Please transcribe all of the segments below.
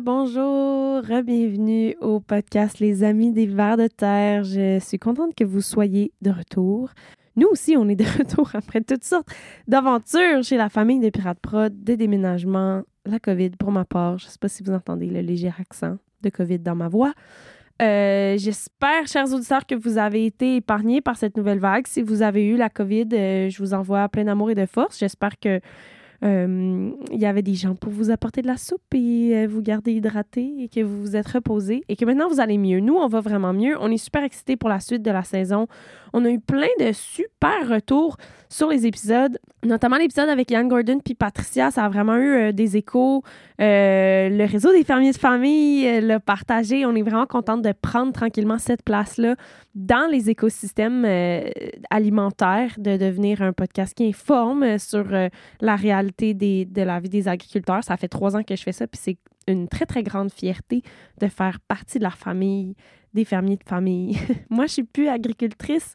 bonjour, bienvenue au podcast Les Amis des Vers de Terre. Je suis contente que vous soyez de retour. Nous aussi, on est de retour après toutes sortes d'aventures chez la famille de Pirates Prod, des déménagements, la COVID pour ma part. Je ne sais pas si vous entendez le léger accent de COVID dans ma voix. Euh, j'espère, chers auditeurs, que vous avez été épargnés par cette nouvelle vague. Si vous avez eu la COVID, euh, je vous envoie plein d'amour et de force. J'espère que il y avait des gens pour vous apporter de la soupe et vous garder hydraté et que vous vous êtes reposé et que maintenant vous allez mieux. Nous, on va vraiment mieux. On est super excités pour la suite de la saison. On a eu plein de super retours sur les épisodes, notamment l'épisode avec Yann Gordon puis Patricia. Ça a vraiment eu euh, des échos. Euh, le réseau des fermiers de famille euh, l'a partagé. On est vraiment contente de prendre tranquillement cette place-là dans les écosystèmes alimentaires, de devenir un podcast qui informe sur la réalité de la vie des agriculteurs. Ça fait trois ans que je fais ça, puis c'est une très, très grande fierté de faire partie de la famille des fermiers de famille. Moi, je suis plus agricultrice.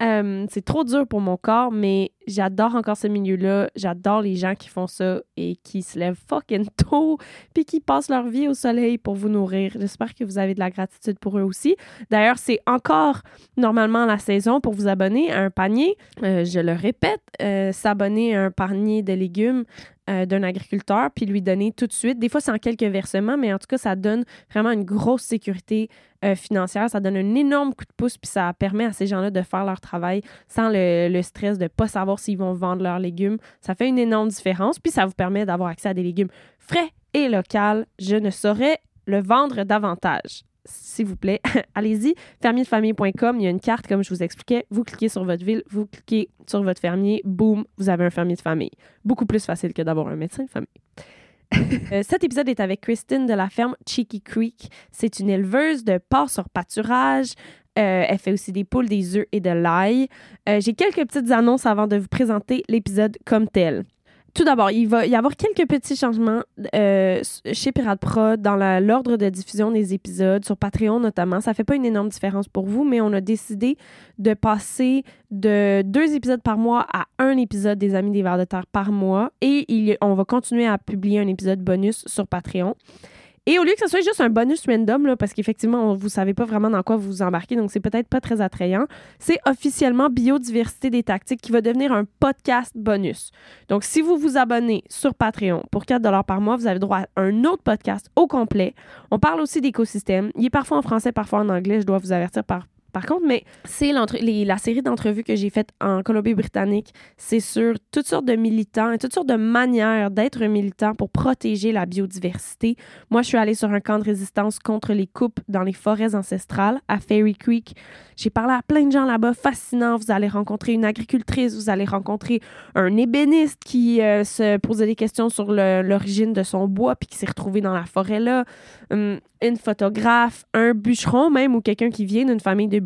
C'est trop dur pour mon corps, mais j'adore encore ce milieu-là. J'adore les gens qui font ça et qui se lèvent fucking tôt puis qui passent leur vie au soleil pour vous nourrir. J'espère que vous avez de la gratitude pour eux aussi. D'ailleurs, c'est encore normalement la saison pour vous abonner à un panier. Euh, je le répète, euh, s'abonner à un panier de légumes euh, d'un agriculteur puis lui donner tout de suite. Des fois, c'est en quelques versements, mais en tout cas, ça donne vraiment une grosse sécurité euh, financière. Ça donne un énorme coup de pouce puis ça permet à ces gens-là de faire leur travail sans le, stress de ne pas savoir s'ils vont vendre leurs légumes. Ça fait une énorme différence puis ça vous permet d'avoir accès à des légumes frais et locaux. Je ne saurais le vendre davantage s'il vous plaît, allez-y, fermierdefamille.com, il y a une carte comme je vous expliquais, vous cliquez sur votre ville, vous cliquez sur votre fermier, boum, vous avez un fermier de famille. Beaucoup plus facile que d'avoir un médecin de famille. Euh, cet épisode est avec Christine de la ferme Cheeky Creek. C'est une éleveuse de porc sur pâturage. Euh, elle fait aussi des poules, des œufs et de l'ail. Euh, j'ai quelques petites annonces avant de vous présenter l'épisode comme tel. Tout d'abord, il va y avoir quelques petits changements euh, chez Pirate Pro dans l'ordre de diffusion des épisodes, sur Patreon notamment. Ça fait pas une énorme différence pour vous, mais on a décidé de passer de deux épisodes par mois à un épisode des Amis des Vers de Terre par mois. Et on va continuer à publier un épisode bonus sur Patreon. Et au lieu que ce soit juste un bonus random, là, parce qu'effectivement, vous savez pas vraiment dans quoi vous vous embarquez, donc c'est peut-être pas très attrayant, c'est officiellement Biodiversité des tactiques qui va devenir un podcast bonus. Donc, si vous vous abonnez sur Patreon pour 4 par mois, vous avez droit à un autre podcast au complet. On parle aussi d'écosystème. Il est parfois en français, parfois en anglais, je dois vous avertir par par contre, mais c'est la série d'entrevues que j'ai faites en Colombie-Britannique. C'est sur toutes sortes de militants et toutes sortes de manières d'être militant pour protéger la biodiversité. Moi, je suis allée sur un camp de résistance contre les coupes dans les forêts ancestrales à Fairy Creek. J'ai parlé à plein de gens là-bas, fascinants. Vous allez rencontrer une agricultrice, vous allez rencontrer un ébéniste qui euh, se posait des questions sur l'origine de son bois puis qui s'est retrouvé dans la forêt là. Hum, une photographe, un bûcheron même ou quelqu'un qui vient d'une famille de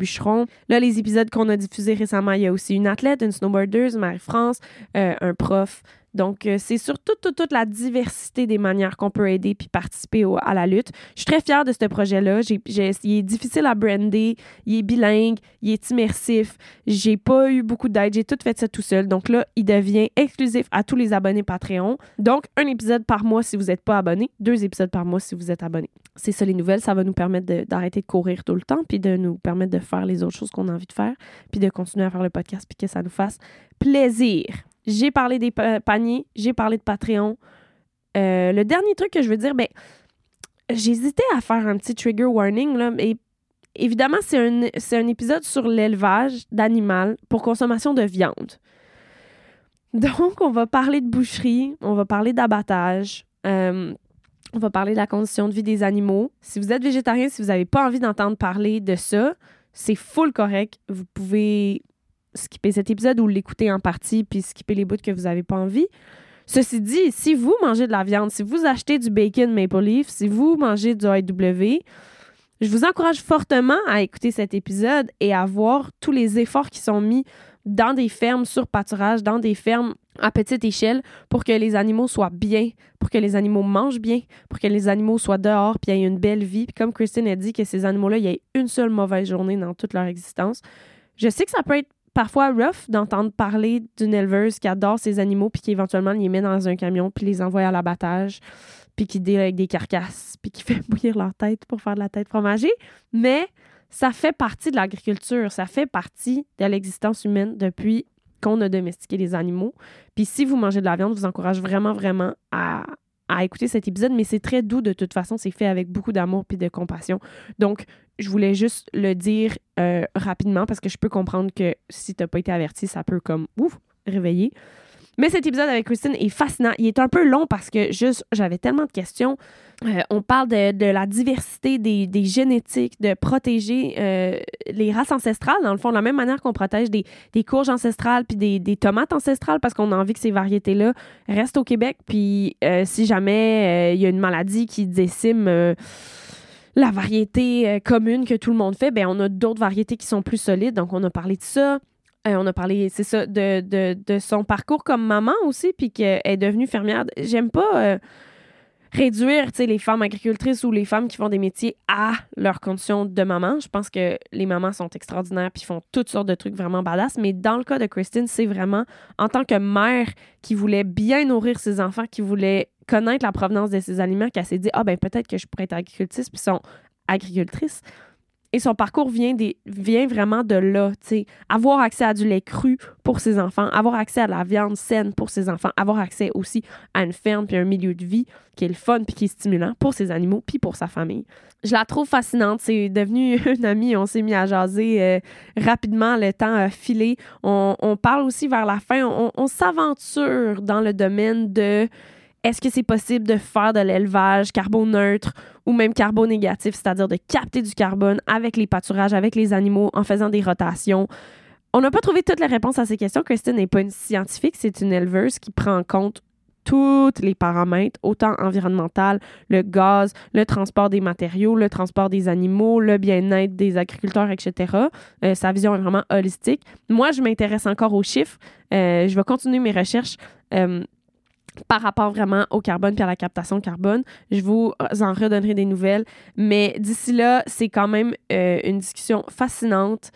Là, les épisodes qu'on a diffusés récemment, il y a aussi une athlète, une snowboardeuse, Marie-France, euh, un prof, donc, euh, c'est sur toute, la diversité des manières qu'on peut aider puis participer à la lutte. Je suis très fière de ce projet-là. Il est difficile à brander, il est bilingue, il est immersif. J'ai pas eu beaucoup d'aide, j'ai tout fait ça tout seul. Donc là, il devient exclusif à tous les abonnés Patreon. Donc, un épisode par mois si vous n'êtes pas abonné, deux épisodes par mois si vous êtes abonné. C'est ça les nouvelles, ça va nous permettre d'arrêter de, courir tout le temps puis de nous permettre de faire les autres choses qu'on a envie de faire puis de continuer à faire le podcast puis que ça nous fasse plaisir. J'ai parlé des paniers, j'ai parlé de Patreon. Euh, le dernier truc que je veux dire, ben, j'hésitais à faire un petit trigger warning, là, mais évidemment, c'est un, un épisode sur l'élevage d'animal pour consommation de viande. Donc, on va parler de boucherie, on va parler d'abattage, euh, on va parler de la condition de vie des animaux. Si vous êtes végétarien, si vous n'avez pas envie d'entendre parler de ça, c'est full correct. Vous pouvez skipper cet épisode ou l'écouter en partie puis skipper les bouts que vous n'avez pas envie. Ceci dit, si vous mangez de la viande, si vous achetez du bacon Maple Leaf, si vous mangez du IW, je vous encourage fortement à écouter cet épisode et à voir tous les efforts qui sont mis dans des fermes sur pâturage, dans des fermes à petite échelle pour que les animaux soient bien, pour que les animaux mangent bien, pour que les animaux soient dehors puis aient une belle vie. Puis comme Christine a dit que ces animaux-là, il y ait une seule mauvaise journée dans toute leur existence. Je sais que ça peut être parfois rough d'entendre parler d'une éleveuse qui adore ses animaux puis qui éventuellement les met dans un camion puis les envoie à l'abattage puis qui deal avec des carcasses, puis qui fait bouillir leur tête pour faire de la tête fromagée. Mais ça fait partie de l'agriculture, ça fait partie de l'existence humaine depuis qu'on a domestiqué les animaux. Puis si vous mangez de la viande, je vous encourage vraiment, vraiment à, écouter cet épisode, mais c'est très doux de toute façon, c'est fait avec beaucoup d'amour puis de compassion. Donc, je voulais juste le dire euh, rapidement parce que je peux comprendre que si tu n'as pas été averti, ça peut comme, ouf, réveiller. Mais cet épisode avec Christine est fascinant. Il est un peu long parce que juste, j'avais tellement de questions. Euh, on parle de, de la diversité des, des, génétiques, de protéger euh, les races ancestrales, dans le fond, de la même manière qu'on protège des, des, courges ancestrales puis des, des, tomates ancestrales parce qu'on a envie que ces variétés-là restent au Québec. Puis si jamais il y a une maladie qui décime la variété commune que tout le monde fait, ben on a d'autres variétés qui sont plus solides. Donc, on a parlé de ça. Euh, on a parlé, c'est ça, de, son parcours comme maman aussi, puis qu'elle est devenue fermière. J'aime pas euh, réduire les femmes agricultrices ou les femmes qui font des métiers à leurs conditions de maman. Je pense que les mamans sont extraordinaires puis font toutes sortes de trucs vraiment badass. Mais dans le cas de Christine, c'est vraiment en tant que mère qui voulait bien nourrir ses enfants, qui voulait connaître la provenance de ses aliments, qu'elle s'est dit Ah, ben peut-être que je pourrais être agricultrice, puis sont agricultrices. Et son parcours vient, des, vient vraiment de là, Avoir accès à du lait cru pour ses enfants, avoir accès à la viande saine pour ses enfants, avoir accès aussi à une ferme puis un milieu de vie qui est le fun puis qui est stimulant pour ses animaux puis pour sa famille. Je la trouve fascinante. C'est devenu une amie. On s'est mis à jaser euh, rapidement. Le temps a filé. On, parle aussi vers la fin. On s'aventure dans le domaine de est-ce que c'est possible de faire de l'élevage carboneutre ou même carbonégatif, c'est-à-dire de capter du carbone avec les pâturages, avec les animaux, en faisant des rotations? On n'a pas trouvé toutes les réponses à ces questions. Christine n'est pas une scientifique, c'est une éleveuse qui prend en compte tous les paramètres, autant environnemental, le gaz, le transport des matériaux, le transport des animaux, le bien-être des agriculteurs, etc. Euh, sa vision est vraiment holistique. Moi, je m'intéresse encore aux chiffres. Euh, je vais continuer mes recherches. Euh, par rapport vraiment au carbone puis à la captation carbone. Je vous en redonnerai des nouvelles. Mais d'ici là, c'est quand même euh, une discussion fascinante.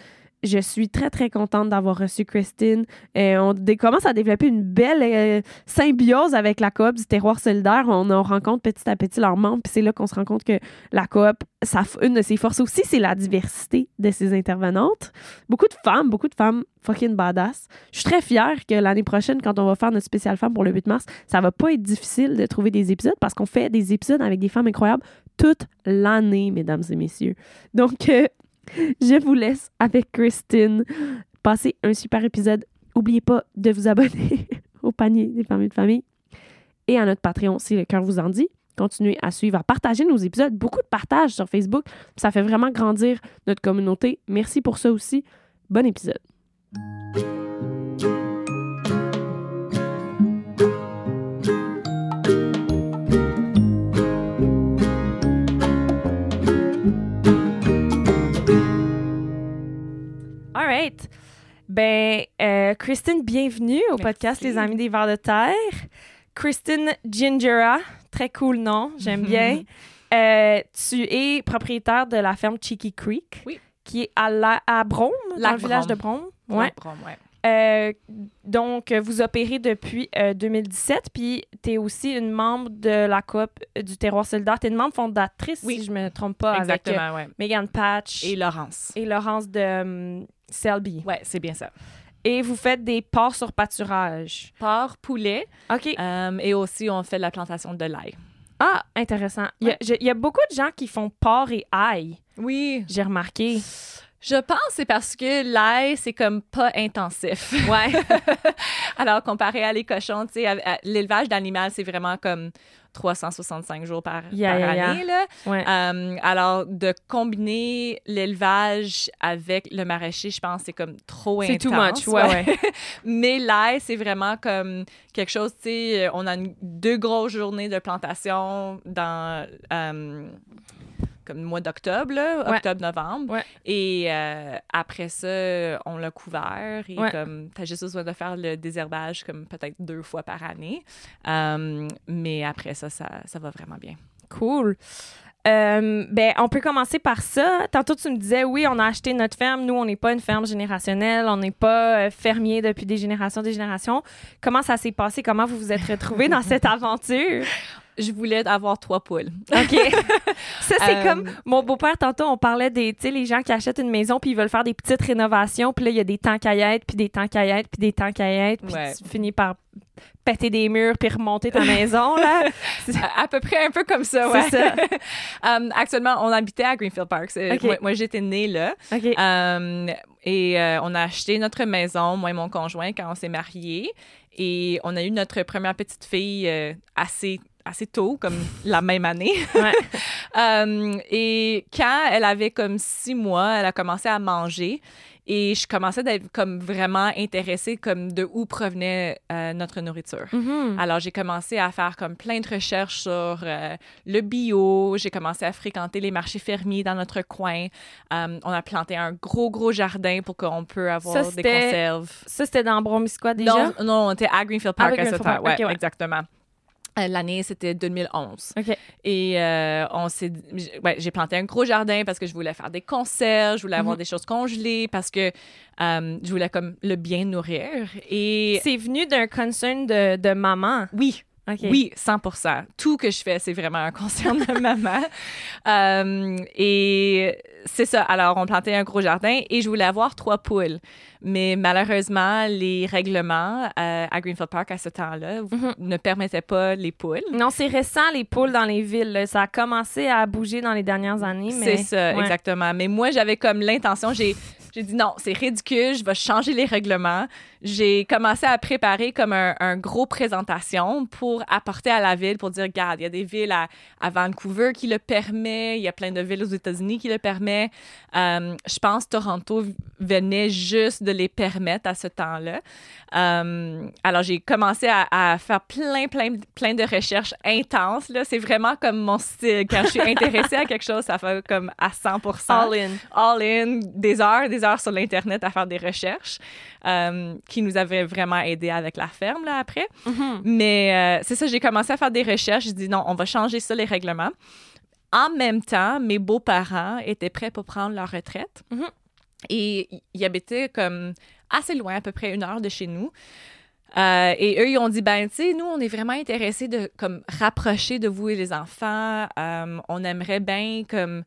Je suis très, très contente d'avoir reçu Christine. Euh, on commence à développer une belle euh, symbiose avec la coop du terroir solidaire. On, on rencontre petit à petit leurs membres, puis c'est là qu'on se rend compte que la coop, ça, une de ses forces aussi, c'est la diversité de ses intervenantes. Beaucoup de femmes, beaucoup de femmes fucking badass. Je suis très fière que l'année prochaine, quand on va faire notre spécial femme pour le 8 mars, ça va pas être difficile de trouver des épisodes parce qu'on fait des épisodes avec des femmes incroyables toute l'année, mesdames et messieurs. Donc, euh, je vous laisse avec Christine. Passez un super épisode. N'oubliez pas de vous abonner au panier des familles de famille et à notre Patreon si le cœur vous en dit. Continuez à suivre, à partager nos épisodes. Beaucoup de partages sur Facebook. Ça fait vraiment grandir notre communauté. Merci pour ça aussi. Bon épisode. Right. Ben, euh, Christine, bienvenue au podcast Les Amis des Vers de Terre. Christine Gingera, très cool nom, j'aime bien. Euh, tu es propriétaire de la ferme Cheeky Creek, oui. qui est à, la, à Brome, dans le village de Brome. Ouais. Brome, ouais. Euh, donc, vous opérez depuis 2017, puis tu es aussi une membre de la COP du Terroir solidaire. Tu es une membre fondatrice, oui. si je me trompe pas, Exactement, avec ouais. Megan Patch. Et Laurence. Et Laurence de um, Selby. Ouais, c'est bien ça. Et vous faites des porcs sur pâturage. Porc, poulet. OK. Euh, et aussi, on fait la plantation de l'ail. Ah, intéressant. Il, y a, je, il y a beaucoup de gens qui font porc et ail. Oui. J'ai remarqué. Je pense que c'est parce que l'ail, c'est comme pas intensif. Ouais. Alors, comparé à les cochons, tu sais, l'élevage d'animal, c'est vraiment comme 365 jours par, Yeah, par yeah, yeah. année. Là. Ouais. Euh, alors, de combiner l'élevage avec le maraîcher, je pense que c'est comme trop C'est intense. too much, ouais, ouais. Mais l'ail, c'est vraiment comme quelque chose, tu sais, on a une- deux grosses journées de plantation dans... euh, comme le mois d'octobre, Ouais. octobre-novembre. Ouais. Et euh, après ça, on l'a couvert. Et Ouais. comme, t'as juste besoin de faire le désherbage comme peut-être deux fois par année. Euh, mais après ça, ça, ça va vraiment bien. Cool. Euh, ben, on peut commencer par ça. Tantôt, tu me disais, oui, on a acheté notre ferme. Nous, on n'est pas une ferme générationnelle. On n'est pas fermier depuis des générations, des générations. Comment ça s'est passé? Comment vous vous êtes retrouvés dans cette aventure? Je voulais avoir trois poules. OK. ça, c'est Euh, comme mon beau-père, tantôt, on parlait des, tu sais, les gens qui achètent une maison puis ils veulent faire des petites rénovations. Puis là, il y a des tanks à être, puis des tanks à être, puis des tanks à être. Puis Ouais. tu finis par péter des murs puis remonter ta maison, là. à, à peu près un peu comme ça, ouais. C'est ça. Um, actuellement, on habitait à Greenfield Park. Moi, moi, j'étais née là. OK. Um, et euh, on a acheté notre maison, moi et mon conjoint, quand on s'est mariés. Et on a eu notre première petite fille euh, assez assez tôt, comme la même année. Ouais. Um, et quand elle avait comme six mois, elle a commencé à manger. Et je commençais d'être comme vraiment intéressée comme de où provenait euh, notre nourriture. Mhm. Alors, j'ai commencé à faire comme plein de recherches sur euh, le bio. J'ai commencé à fréquenter les marchés fermiers dans notre coin. Euh, on a planté un gros, gros jardin pour qu'on peut avoir Ça, des conserves. Ça, c'était dans Bromisquois déjà? Non, non, on était à Greenfield Park Ah, à ce temps. Ouais, Ok, ouais. exactement. Euh, L'année, c'était 2011. OK. Et euh, on s'est, ouais, j'ai planté un gros jardin parce que je voulais faire des conserves, je voulais Mhm. avoir des choses congelées parce que euh, je voulais comme le bien nourrir. Et C'est venu d'un concern de, de maman. oui, OK. oui, 100 Tout que je fais, c'est vraiment un concern de maman. Euh, et c'est ça. Alors, on plantait un gros jardin et je voulais avoir trois poules. Mais malheureusement, les règlements euh, à Greenfield Park à ce temps-là Mhm. ne permettaient pas les poules. Non, c'est récent, les poules dans les villes. là. Ça a commencé à bouger dans les dernières années, mais... C'est ça, Ouais. exactement. Mais moi, j'avais comme l'intention, j'ai, j'ai dit non, c'est ridicule, je vais changer les règlements. J'ai commencé à préparer comme un, un gros présentation pour apporter à la ville, pour dire, regarde, il y a des villes à, à Vancouver qui le permet, il y a plein de villes aux États-Unis qui le permet. Euh, je pense Toronto venait juste de les permettre à ce temps-là. Euh, alors, j'ai commencé à, à faire plein, plein, plein de recherches intenses. Là. C'est vraiment comme mon style. Quand je suis intéressée à quelque chose, ça fait comme à 100 All in. all in, des heures, des heures sur l'Internet à faire des recherches euh, qui nous avaient vraiment aidé avec la ferme là, après. Mhm. Mais euh, c'est ça, j'ai commencé à faire des recherches. J'ai dit non, on va changer ça, les règlements. En même temps, mes beaux-parents étaient prêts pour prendre leur retraite. Mhm. Et ils habitaient comme assez loin, à peu près une heure de chez nous. Euh, et eux, ils ont dit, ben, tu sais, nous, on est vraiment intéressés de comme rapprocher de vous et les enfants. Euh, on aimerait bien comme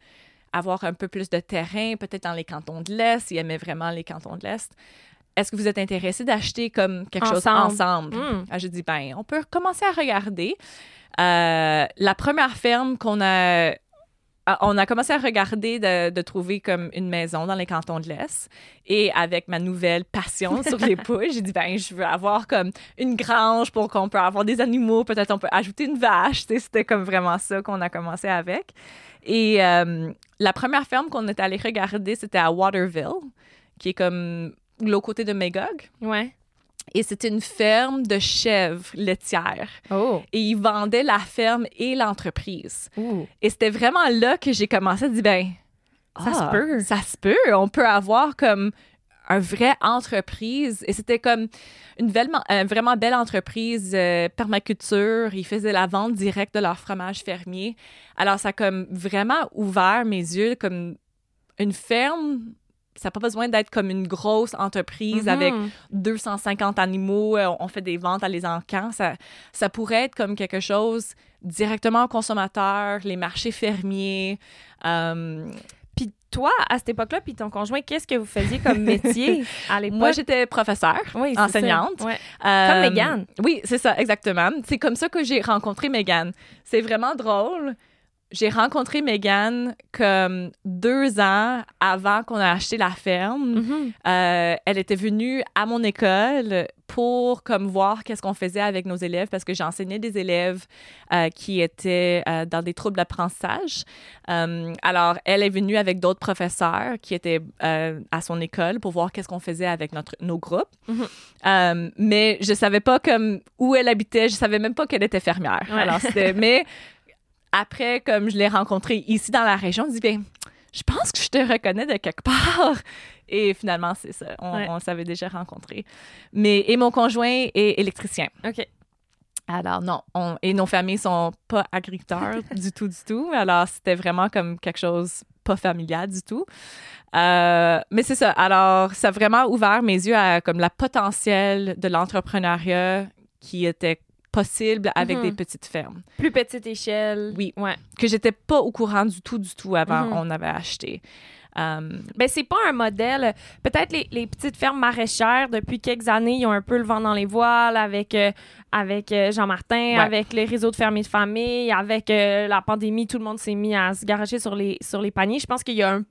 avoir un peu plus de terrain, peut-être dans les cantons de l'Est. Ils aimaient vraiment les cantons de l'Est. Est-ce que vous êtes intéressés d'acheter comme quelque chose Ensemble. ensemble? Mm. Ah, J'ai dit, ben, on peut commencer à regarder. Euh, la première ferme qu'on a. ah, On a commencé à regarder de, de trouver comme une maison dans les cantons de l'Est. Et avec ma nouvelle passion sur les poules, j'ai dit, ben, je veux avoir comme une grange pour qu'on peut avoir des animaux. Peut-être on peut ajouter une vache. C'était comme vraiment ça qu'on a commencé avec. Et euh, la première ferme qu'on est allé regarder, c'était à Waterville, qui est comme l'autre côté de Magog. Ouais. Et c'était une ferme de chèvres laitières. Oh. Et ils vendaient la ferme et l'entreprise. Et c'était vraiment là que j'ai commencé à dire, ben, Ça se peut. Ça se peut. On peut avoir comme un vrai entreprise. Et c'était comme une vraiment, euh, vraiment belle entreprise euh, permaculture. Ils faisaient la vente directe de leur fromage fermier. Alors, ça a comme vraiment ouvert mes yeux comme une ferme. Ça n'a pas besoin d'être comme une grosse entreprise Mhm. avec 250 animaux, euh, on fait des ventes à les encans. Ça, ça pourrait être comme quelque chose directement aux consommateurs, les marchés fermiers. euh, Puis toi, à cette époque-là, puis ton conjoint, qu'est-ce que vous faisiez comme métier à l'époque? moi, j'étais professeure, oui, enseignante. Ouais. Euh, Comme Mégane. Oui, c'est ça, exactement. C'est comme ça que j'ai rencontré Megan. C'est vraiment drôle. J'ai rencontré Megan comme deux ans avant qu'on ait acheté la ferme. Mhm. Euh, elle était venue à mon école pour comme voir qu'est-ce qu'on faisait avec nos élèves parce que j'enseignais des élèves euh, qui étaient euh, dans des troubles d'apprentissage. Alors, elle est venue avec d'autres professeurs qui étaient à son école pour voir qu'est-ce qu'on faisait avec notre, nos groupes. Mhm. Euh, mais je savais pas comme où elle habitait. Je savais même pas qu'elle était fermière. Ouais. Alors, c'était... mais après, comme je l'ai rencontrée ici dans la région, je dis, bien, je pense que je te reconnais de quelque part. Et finalement, c'est ça. On, Ouais. on s'avait déjà rencontrés. Mais, et mon conjoint est électricien. OK. Alors, non. on- et nos familles sont pas agriculteurs du tout, du tout. Alors, c'était vraiment comme quelque chose pas familial du tout. Euh, mais c'est ça. Alors, ça a vraiment ouvert mes yeux à comme la potentiel de l'entrepreneuriat qui était possible avec Mhm. des petites fermes. Plus petite échelle. Oui. Ouais. Que j'étais pas au courant du tout, du tout avant Mhm. on avait acheté. Euh, Ben, c'est pas un modèle. Peut-être les, les petites fermes maraîchères, depuis quelques années, ils ont un peu le vent dans les voiles avec, euh, avec euh, Jean-Martin, Ouais. avec les réseaux de fermiers de famille, avec euh, la pandémie, tout le monde s'est mis à se garager sur les, sur les paniers. Je pense qu'il y a un.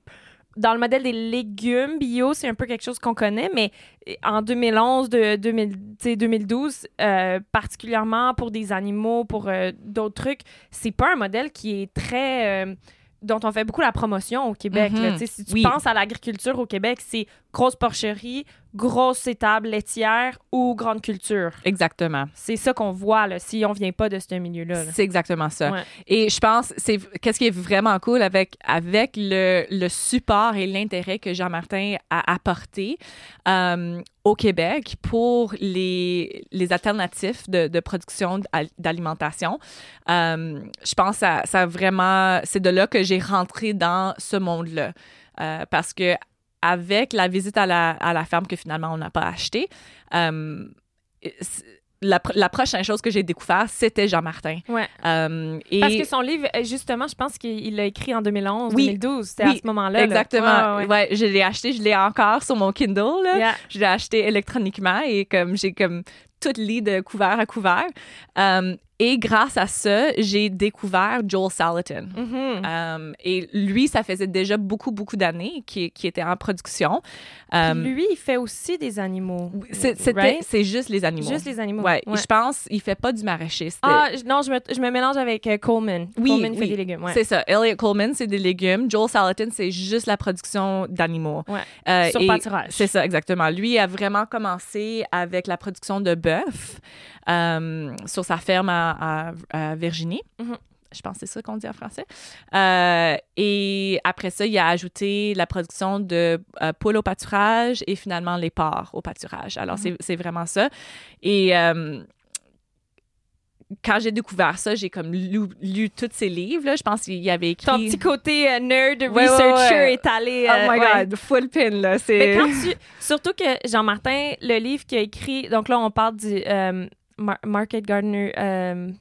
Dans le modèle des légumes bio, c'est un peu quelque chose qu'on connaît, mais en 2011, de 2000, tu sais, 2012, euh, particulièrement pour des animaux, pour euh, d'autres trucs, c'est pas un modèle qui est très. euh, dont on fait beaucoup la promotion au Québec. Mhm. Sais, Si tu Oui. penses à l'agriculture au Québec, c'est grosse porcherie, grosse étable laitière ou grande culture. exactement. C'est ça qu'on voit là, si on vient pas de ce milieu-là. là. C'est exactement ça. Ouais. Et je pense, c'est qu'est-ce qui est vraiment cool avec, avec le, le support et l'intérêt que Jean-Martin a apporté euh, au Québec pour les, les alternatifs de, de production d'al- d'alimentation. Euh, je pense que ça, vraiment, c'est de là que j'ai rentré dans ce monde-là. Euh, parce que avec la visite à la, à la ferme que finalement on n'a pas achetée, euh, la, pr- la prochaine chose que j'ai découvert, c'était Jean-Martin. Ouais. Euh, et Parce que son livre, justement, je pense qu'il l'a écrit en 2011, Oui. 2012. C'était à Oui, ce moment-là. là. Exactement. Ouais, Ouais, ouais, ouais. je l'ai acheté, je l'ai encore sur mon Kindle. Là. Yeah. Je l'ai acheté électroniquement et comme j'ai comme tout lit de couvert à couvert. Euh, et grâce à ça, j'ai découvert Joel Salatin. Mhm. Euh, et lui, ça faisait déjà beaucoup, beaucoup d'années qu'il était en production. Euh, lui, il fait aussi des animaux. c'est- Right? juste les animaux. Juste les animaux. Ouais, Ouais. je pense il fait pas du maraîcher. Ah, non, je me, je me mélange avec euh, Coleman. Oui, Coleman fait oui. des légumes. Ouais. C'est ça. Elliot Coleman, c'est des légumes. Joel Salatin, c'est juste la production d'animaux. Ouais. Euh, Sur pâturage. C'est ça, exactement. Lui a vraiment commencé avec la production de bœuf euh, sur sa ferme à, à- à Virginie. Mhm. Je pense que c'est ça qu'on dit en français. Euh, et après ça, il a ajouté la production de euh, poules au pâturage et finalement les porcs au pâturage. Alors, Mhm. c'est- c'est vraiment ça. Et euh, quand j'ai découvert ça, j'ai comme lu, lu tous ses livres. Là. Je pense qu'il y avait écrit... Ton petit côté euh, nerd, Ouais, researcher ouais. est allé. Oh euh, my. God, full pin, là. Mais C'est... quand tu, surtout que Jean-Martin, le livre qu'il a écrit, donc là, on parle du euh, Mar- Market Gardener. euh,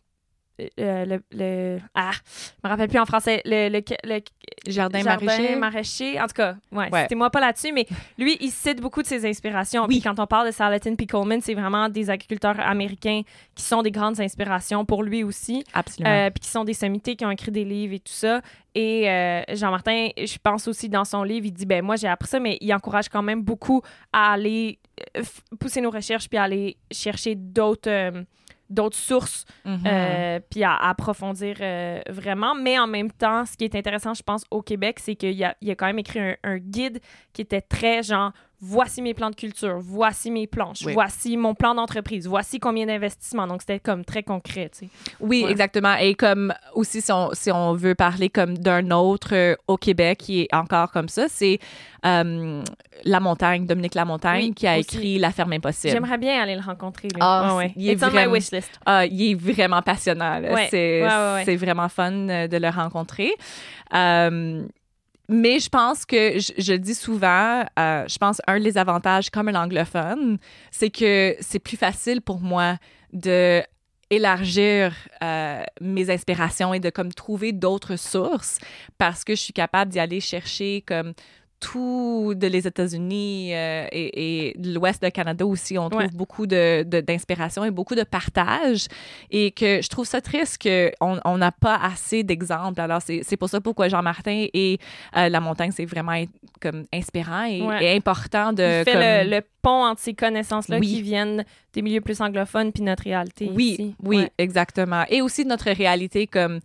euh, le, le- ah, je me rappelle plus en français. Le, le, le- Jardin, jardin maraîcher. maraîcher. En tout cas, ouais, Ouais. c'était-moi pas là-dessus, mais lui, il cite beaucoup de ses inspirations. Oui. Puis quand on parle de Salatin puis Coleman, c'est vraiment des agriculteurs américains qui sont des grandes inspirations pour lui aussi. Absolument. Euh, puis qui sont des sommités qui ont écrit des livres et tout ça. Et euh, Jean-Martin, je pense aussi dans son livre, il dit ben moi j'ai appris ça, mais il encourage quand même beaucoup à aller euh, pousser nos recherches puis à aller chercher d'autres d'autres sources Mhm. euh, puis à, à approfondir euh, vraiment. Mais en même temps, ce qui est intéressant, je pense, au Québec, c'est qu'il a, il a quand même écrit un, un guide qui était très genre voici mes plans de culture, voici mes planches, Oui. voici mon plan d'entreprise, voici combien d'investissements. Donc c'était comme très concret, tu sais. Oui, Ouais. exactement. Et comme aussi, si on, si on veut parler comme d'un autre euh, au Québec qui est encore comme ça, c'est euh, La Montagne, Dominique La Montagne, Oui, qui a aussi. écrit La ferme impossible. J'aimerais bien aller le rencontrer. Lui. Ah, ouais. il est It's on my vraiment- wish list. Ah, il est vraiment passionnant. Ouais, C'est vraiment fun euh, de le rencontrer. Euh, mais je pense que, je, je dis souvent, euh, je pense un des avantages comme un anglophone, c'est que c'est plus facile pour moi de élargir euh, mes inspirations et de comme trouver d'autres sources parce que je suis capable d'y aller chercher comme tout de les États-Unis euh, et, et de l'Ouest du Canada aussi, on trouve Ouais. beaucoup de, de- d'inspiration et beaucoup de partage. Et que je trouve ça triste qu'on on n'a pas assez d'exemples. Alors, c'est, pour ça pourquoi Jean-Martin et euh, La Montagne, c'est vraiment comme inspirant et, Ouais. et important de. Il fait comme- le, le pont entre ces connaissances-là Oui. qui viennent des milieux plus anglophones puis notre réalité Oui, ici. oui, Ouais. exactement. Et aussi notre réalité comme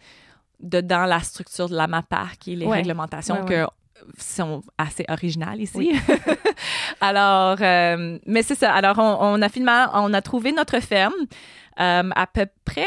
de dans la structure de la MAPAC et les Ouais. réglementations Ouais, que sont assez originales ici. Alors, euh, mais c'est ça. Alors, on, on a finalement, on a trouvé notre ferme euh, à peu près,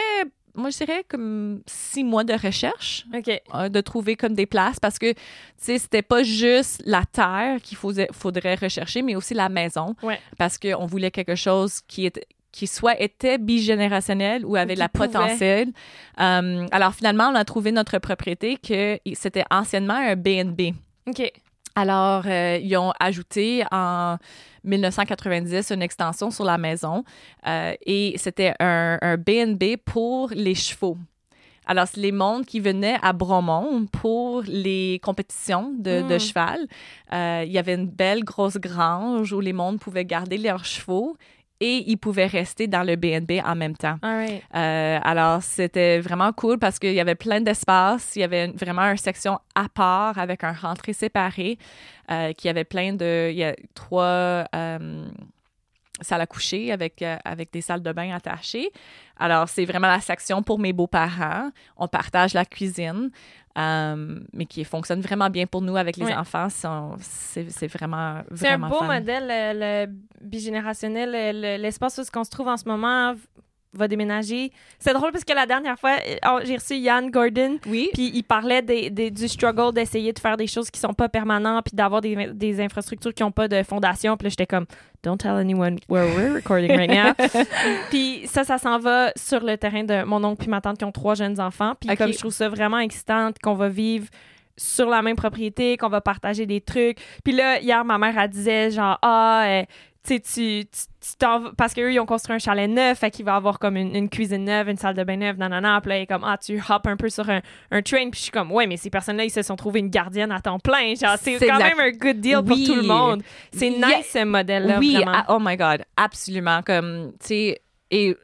moi je dirais comme six mois de recherche OK. euh, de trouver comme des places parce que, tu sais, c'était pas juste la terre qu'il faudrait, faudrait rechercher, mais aussi la maison. Ouais. Parce qu'on voulait quelque chose qui était qui soit était bigénérationnel ou avait la pouvait. potentiel. Euh, alors finalement, on a trouvé notre propriété que c'était anciennement un B&B. OK. Alors, euh, ils ont ajouté en 1990 une extension sur la maison euh, et c'était un, un B&B pour les chevaux. Alors, c'est les mondes qui venaient à Bromont pour les compétitions de, de Mm. cheval. Euh, il y avait une belle grosse grange où les mondes pouvaient garder leurs chevaux et ils pouvaient rester dans le B&B en même temps. All right. Euh, alors, c'était vraiment cool parce qu'il y avait plein d'espace. Il y avait vraiment une section à part avec un rentrée séparé euh, qui avait plein de... Il y a trois euh, salles à coucher avec, euh, avec des salles de bain attachées. Alors, c'est vraiment la section pour mes beaux-parents. On partage la cuisine, euh, mais qui fonctionne vraiment bien pour nous avec les enfants. C'est vraiment, C'est un beau fun. modèle, le, le bigénérationnel. le- le- L'espace où on se trouve en ce moment va déménager. C'est drôle parce que la dernière fois, euh, oh, j'ai reçu Yann Gordon, Oui. puis il parlait des, des- du struggle d'essayer de faire des choses qui sont pas permanentes, puis d'avoir des, des infrastructures qui ont pas de fondation. Puis là, j'étais comme, don't tell anyone where we're recording right now. puis ça, ça s'en va sur le terrain de mon oncle puis ma tante qui ont trois jeunes enfants. Puis comme je trouve ça vraiment excitant qu'on va vivre sur la même propriété, qu'on va partager des trucs. Puis là, hier, ma mère, elle disait genre, ah, euh, tu sais, tu tu- t'en parce qu'eux, ils ont construit un chalet neuf, fait qu'il va avoir comme une, une cuisine neuve, une salle de bain neuve, nanana. Puis là, elle est comme, ah, tu hop un peu sur un, un train. Puis je suis comme, ouais, mais ces personnes-là, ils se sont trouvés une gardienne à temps plein. Genre, c'est quand même un good deal pour tout le monde. C'est Yeah. nice, ce modèle-là, oui, vraiment. ah, oh my God, absolument. Comme, tu sais, et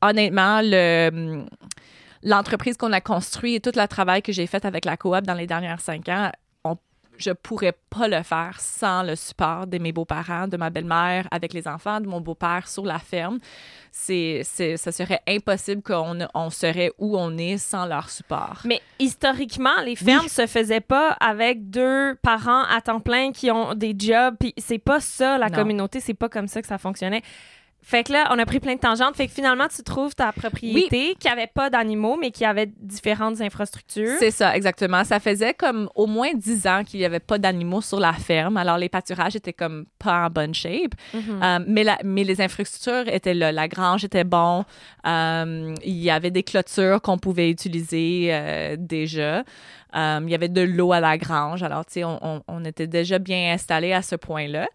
honnêtement, le, l'entreprise qu'on a construite et tout le travail que j'ai fait avec la coop dans les dernières cinq ans, je pourrais pas le faire sans le support de mes beaux-parents, de ma belle-mère avec les enfants, de mon beau-père sur la ferme. C'est, c'est, ça serait impossible qu'on on serait où on est sans leur support. Mais historiquement, les fermes se faisaient pas avec deux parents à temps plein qui ont des jobs. Puis c'est pas ça, la Non. communauté. C'est pas comme ça que ça fonctionnait. Fait que là, on a pris plein de tangentes. Fait que finalement, tu trouves ta propriété qui avait pas d'animaux, mais qui avait différentes infrastructures. C'est ça, exactement. Ça faisait comme au moins dix ans qu'il n'y avait pas d'animaux sur la ferme. Alors, les pâturages étaient comme pas en bonne shape. Mhm. Euh, mais, la- mais les infrastructures étaient là. La grange était bon. Euh, il y avait des clôtures qu'on pouvait utiliser euh, déjà. Il y avait de l'eau à la grange. Alors, tu sais, on, on- on était déjà bien installés à ce point-là.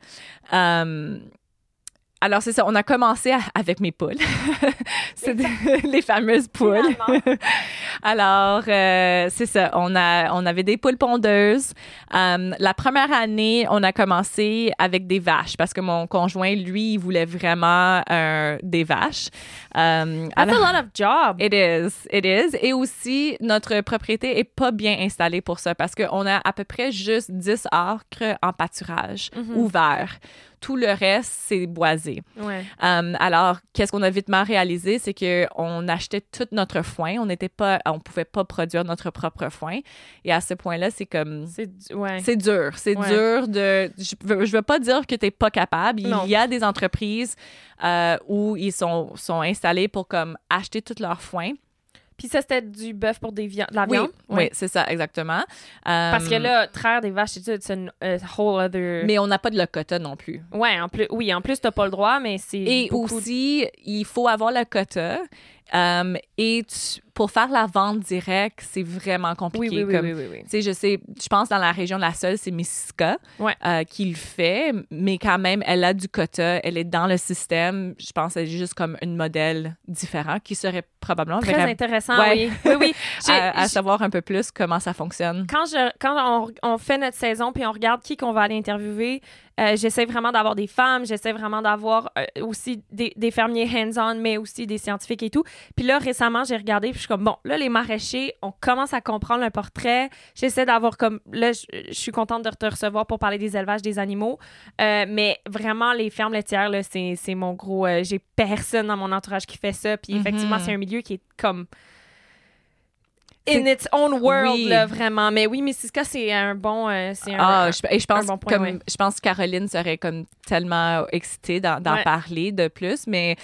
Alors, c'est ça. On a commencé à- avec mes poules. c'est les fameuses poules. Alors, euh, c'est ça. On, a, on avait des poules pondeuses. Euh, la première année, on a commencé avec des vaches parce que mon conjoint, lui, il voulait vraiment euh, des vaches. Euh, That's alors- a lot of job. It is, it is. Et aussi, notre propriété est pas bien installée pour ça parce qu'on a à peu près juste 10 acres en pâturage Mhm. ouvert. Tout le reste, c'est boisé. Ouais. Um, alors, qu'est-ce qu'on a vitement réalisé, c'est que on achetait tout notre foin. On n'était pas, on pouvait pas produire notre propre foin. Et à ce point-là, c'est comme, C'est ouais. dur. C'est Ouais. dur de. Je veux, je veux pas dire que t'es pas capable. Non. Il y a des entreprises euh, où ils sont, sont installés pour comme acheter tout leur foin. Puis ça, c'était du bœuf pour des viandes, de la Oui, viande? oui, c'est ça, exactement. Parce que Um, là, traire des vaches, c'est une a whole other. Mais on n'a pas de Lakota non plus. Ouais, en plus, oui, en plus, t'as pas le droit, mais c'est. Et de- aussi, il faut avoir le quota. Um, et tu- pour faire la vente directe, c'est vraiment compliqué. oui, oui, comme, oui, oui, je sais, je pense dans la région, la seule, c'est Mississauga Ouais. euh, qui le fait, mais quand même, elle a du quota, elle est dans le système. Je pense qu'elle est juste comme un modèle différent qui serait probablement Très intéressant, Ouais. oui. Oui, à, savoir un peu plus comment ça fonctionne. quand je quand on, on fait notre saison puis on regarde qui qu'on va aller interviewer, euh, j'essaie vraiment d'avoir des femmes, j'essaie vraiment d'avoir euh, aussi des, des fermiers hands-on, mais aussi des scientifiques et tout. Puis là, récemment, j'ai regardé puis je suis comme, bon, là, les maraîchers, on commence à comprendre le portrait. J'essaie d'avoir comme, là, je, je suis contente de te recevoir pour parler des élevages des animaux. Euh, mais vraiment, les fermes laitières, là, c'est c'est mon gros... j'ai personne dans mon entourage qui fait ça. Puis effectivement, Mhm. c'est un milieu qui est comme in its own world, Oui. là, vraiment. Mais oui, Mississauga, c'est un bon... euh, c'est un, Ah, je, et je pense un bon point, comme ouais. je pense que Caroline serait comme tellement excitée d'en Ouais. parler de plus, mais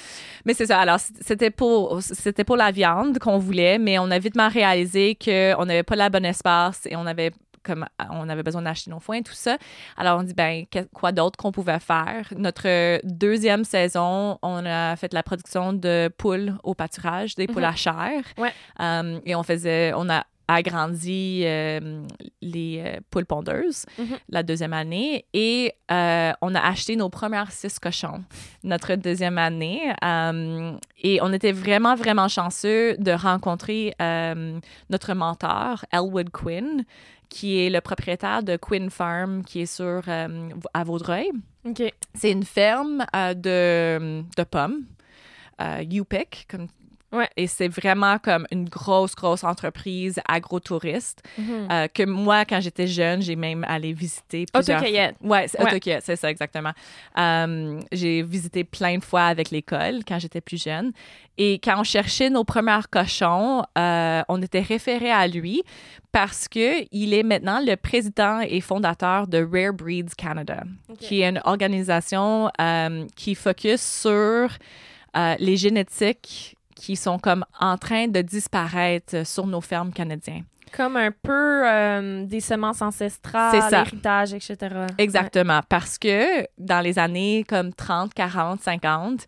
mais c'est ça. Alors c'était pour c'était pour la viande qu'on voulait, mais on a vitement réalisé que on n'avait pas la bonne espace et on avait comme on avait besoin d'acheter nos foins et tout ça. Alors on dit ben que- quoi d'autre qu'on pouvait faire? Notre deuxième saison, on a fait la production de poules au pâturage, des poules Mhm. à chair. Ouais. Um, et on faisait on a agrandi euh, les euh, poules pondeuses Mhm. la deuxième année et euh, on a acheté nos premières six cochons notre deuxième année. Euh, et on était vraiment, vraiment chanceux de rencontrer euh, notre mentor, Elwood Quinn, qui est le propriétaire de Quinn Farm, qui est sur euh, à Vaudreuil. C'est une ferme euh, de, de pommes, euh, U-Pick, comme Ouais. Et c'est vraiment comme une grosse, grosse entreprise agrotouriste euh, que moi, quand j'étais jeune, j'ai même allé visiter plusieurs Autocueillette. Ouais, c'est Ouais. c'est ça exactement. Euh, j'ai visité plein de fois avec l'école quand j'étais plus jeune. Et quand on cherchait nos premiers cochons, euh, on était référé à lui parce que il est maintenant le président et fondateur de Rare Breeds Canada, qui est une organisation qui focus sur les génétiques qui sont comme en train de disparaître sur nos fermes canadiennes. Comme un peu euh, des semences ancestrales, l'héritage, etc. Exactement, parce que dans les années comme 30, 40, 50,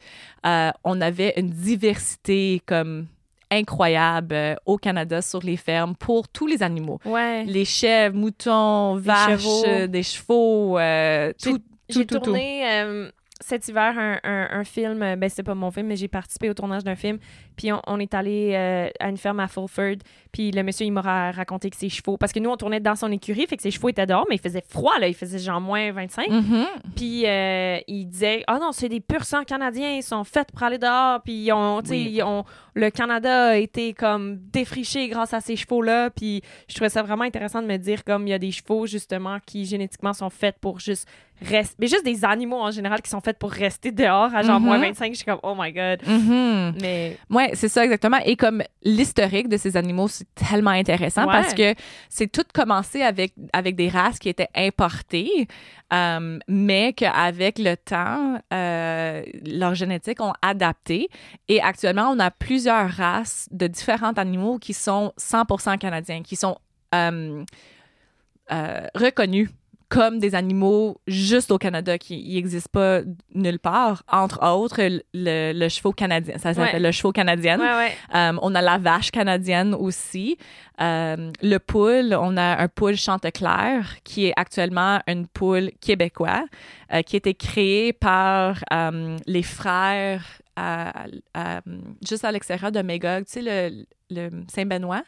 euh, on avait une diversité comme incroyable euh, au Canada sur les fermes pour tous les animaux. Ouais. Les chèvres, moutons, vaches, des chevaux, euh, tout, J'ai tourné cet hiver un, un- un film, euh, ben c'était pas mon film, mais j'ai participé au tournage d'un film. Puis on, on est allé euh, à une ferme à Fulford. Puis le monsieur, il m'a ra- raconté que ses chevaux, parce que nous, on tournait dans son écurie, fait que ses chevaux étaient dehors, mais il faisait froid, là. Il faisait genre moins 25. Mhm. Puis euh, il disait Ah non, c'est des pur sang canadiens, ils sont faits pour aller dehors. Puis Oui. ils ont- le Canada a été comme défriché grâce à ces chevaux-là. Puis je trouvais ça vraiment intéressant de me dire comme il y a des chevaux justement qui génétiquement sont faits pour juste Mais juste des animaux en général qui sont faits pour rester dehors à genre Mhm. moins 25. Je suis comme Oh my God. Mhm. Mais Ouais, c'est ça exactement. Et comme l'historique de ces animaux, c'est tellement intéressant Ouais. parce que c'est tout commencé avec, avec des races qui étaient importées, euh, mais qu'avec le temps, euh, leur génétique ont adapté. Et actuellement, on a plusieurs races de différents animaux qui sont 100% canadiens, qui sont euh, euh, reconnus comme des animaux juste au Canada, qui n'existent pas nulle part. Entre autres, le, le, cheval canadien. Ça s'appelle Ouais. le cheval canadien. ouais, ouais. Euh, on a la vache canadienne aussi. Euh, le poule, on a un poule Chanteclair qui est actuellement une poule québécoise euh, qui a été créée par les frères à- à- juste à l'extérieur de Magog, tu sais, le, le Saint-Benoît?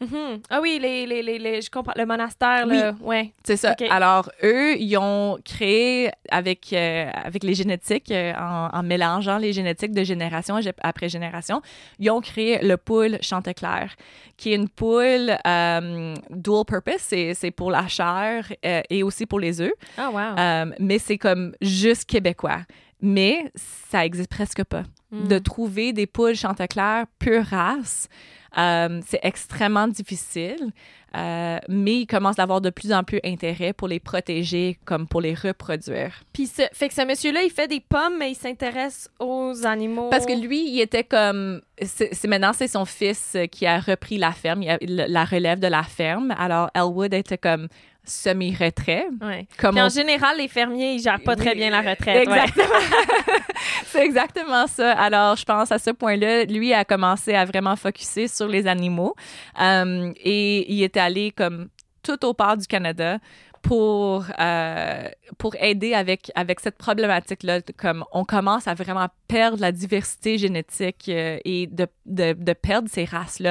Mhm. Ah oui, les, les, les, les- je comprends. Le monastère, là. Ouais. C'est ça. Alors, eux, ils ont créé avec, euh, avec les génétiques, euh, en, en mélangeant les génétiques de génération gé- après génération, ils ont créé le poule Chanteclair, qui est une poule euh, dual purpose. C'est pour la chair et aussi pour les œufs. Ah, wow. Mais c'est comme juste québécois. Mais ça existe presque pas. Mm. De trouver des poules Chanteclair pure race, euh, c'est extrêmement difficile. Euh, mais il commence à avoir de plus en plus intérêt pour les protéger comme pour les reproduire. Puis, ce, fait que ce monsieur-là, il fait des pommes, mais il s'intéresse aux animaux. Parce que lui, il était comme... C'est maintenant, c'est son fils qui a repris la ferme, il a- la relève de la ferme. Alors, Elwood était comme semi-retrait. Ouais. Comme Puis on en général, les fermiers, ils gèrent pas très bien la retraite. ouais. Exactement. c'est exactement ça. Alors, je pense à ce point-là, lui a commencé à vraiment focuser sur les animaux Euh, et il est allé comme tout au part du Canada pour euh, pour aider avec avec cette problématique là comme on commence à vraiment perdre la diversité génétique euh, et de, de, de perdre ces races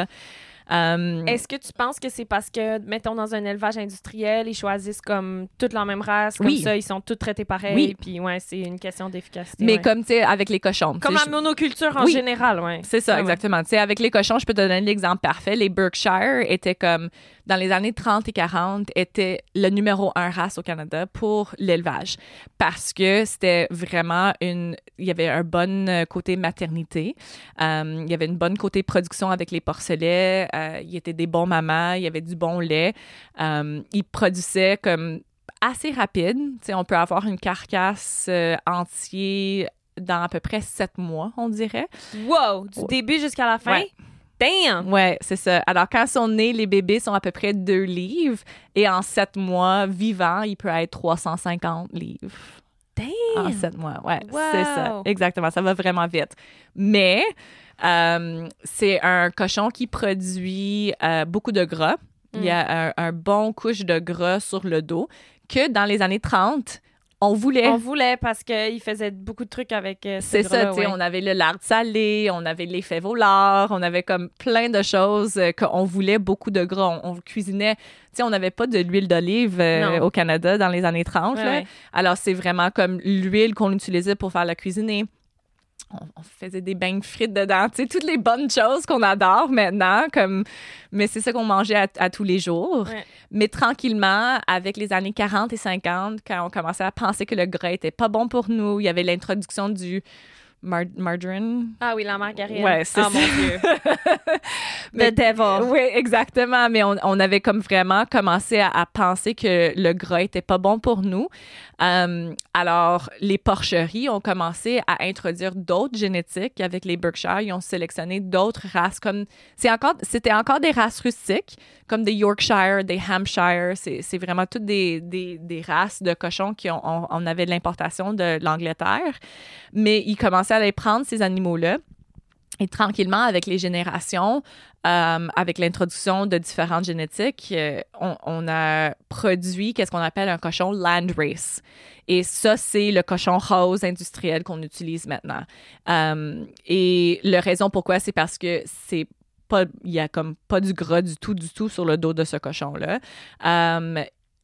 là Est-ce que tu penses que c'est parce que, mettons, dans un élevage industriel, ils choisissent comme toute la même race, comme Oui. ça, ils sont tous traités pareil, Oui. puis ouais, c'est une question d'efficacité. mais ouais. comme tu sais avec les cochons Comme la monoculture en Oui. général, ouais. C'est ça, Ah ouais. exactement. Tu sais, avec les cochons, je peux te donner l'exemple parfait. Les Berkshire étaient comme, dans les années 30 et 40, étaient le numéro un race au Canada pour l'élevage. Parce que c'était vraiment une, il y avait un bon euh, côté maternité. Euh, il y avait une bonne côté production avec les porcelets. Euh, il était des bons mamans. Il y avait du bon lait. Euh, ils produisaient comme assez rapide. Tu sais, on peut avoir une carcasse entière dans à peu près sept mois, on dirait. Wow! Du début jusqu'à la fin? Ouais. Damn! Ouais, c'est ça. Alors, quand ils sont nés, les bébés sont à peu près deux livres et en sept mois vivants, il peut être 350 livres. en Damn! sept mois. Ouais, Wow. c'est ça. Exactement. Ça va vraiment vite. Mais euh, c'est un cochon qui produit euh, beaucoup de gras. Il y a un, un bon couche de gras sur le dos que dans les années 30, on voulait. On voulait parce qu'il faisait beaucoup de trucs avec euh, ce C'est ça, tu sais, ouais. on avait le lard salé, on avait les fèves au lard, on avait comme plein de choses euh, qu'on voulait beaucoup de gras. On, on cuisinait, tu sais, on n'avait pas de l'huile d'olive euh, au Canada dans les années 30. Ouais, là. ouais. Alors, c'est vraiment comme l'huile qu'on utilisait pour faire la cuisiner. On, on faisait des beignes frites dedans, tu sais, toutes les bonnes choses qu'on adore maintenant, comme, mais c'est ça qu'on mangeait à, à tous les jours. Ouais. Mais tranquillement, avec les années 40 et 50, quand on commençait à penser que le gras était pas bon pour nous, il y avait l'introduction du mar- margarine? Ah oui, la margarine. Ouais, c'est ça. mon Dieu. Mais- The devil. Oui, exactement. Mais on, on avait comme vraiment commencé à, à penser que le gras était pas bon pour nous. Euh, alors, les porcheries ont commencé à introduire d'autres génétiques avec les Berkshire. Ils ont sélectionné d'autres races comme c'est encore c'était encore des races rustiques comme des Yorkshire, des Hampshire. C'est c'est vraiment toutes des, des, des races de cochons qui ont on, on avait de l'importation de l'Angleterre. Mais ils commençaient à les prendre ces animaux là. Et tranquillement, avec les générations, euh, avec l'introduction de différentes génétiques, euh, on, a produit qu'est-ce qu'on appelle un cochon land race. Et ça, c'est le cochon rose industriel qu'on utilise maintenant. Euh, et la raison pourquoi, c'est parce que c'est pas, il y a comme pas du gras du tout, du tout sur le dos de ce cochon-là.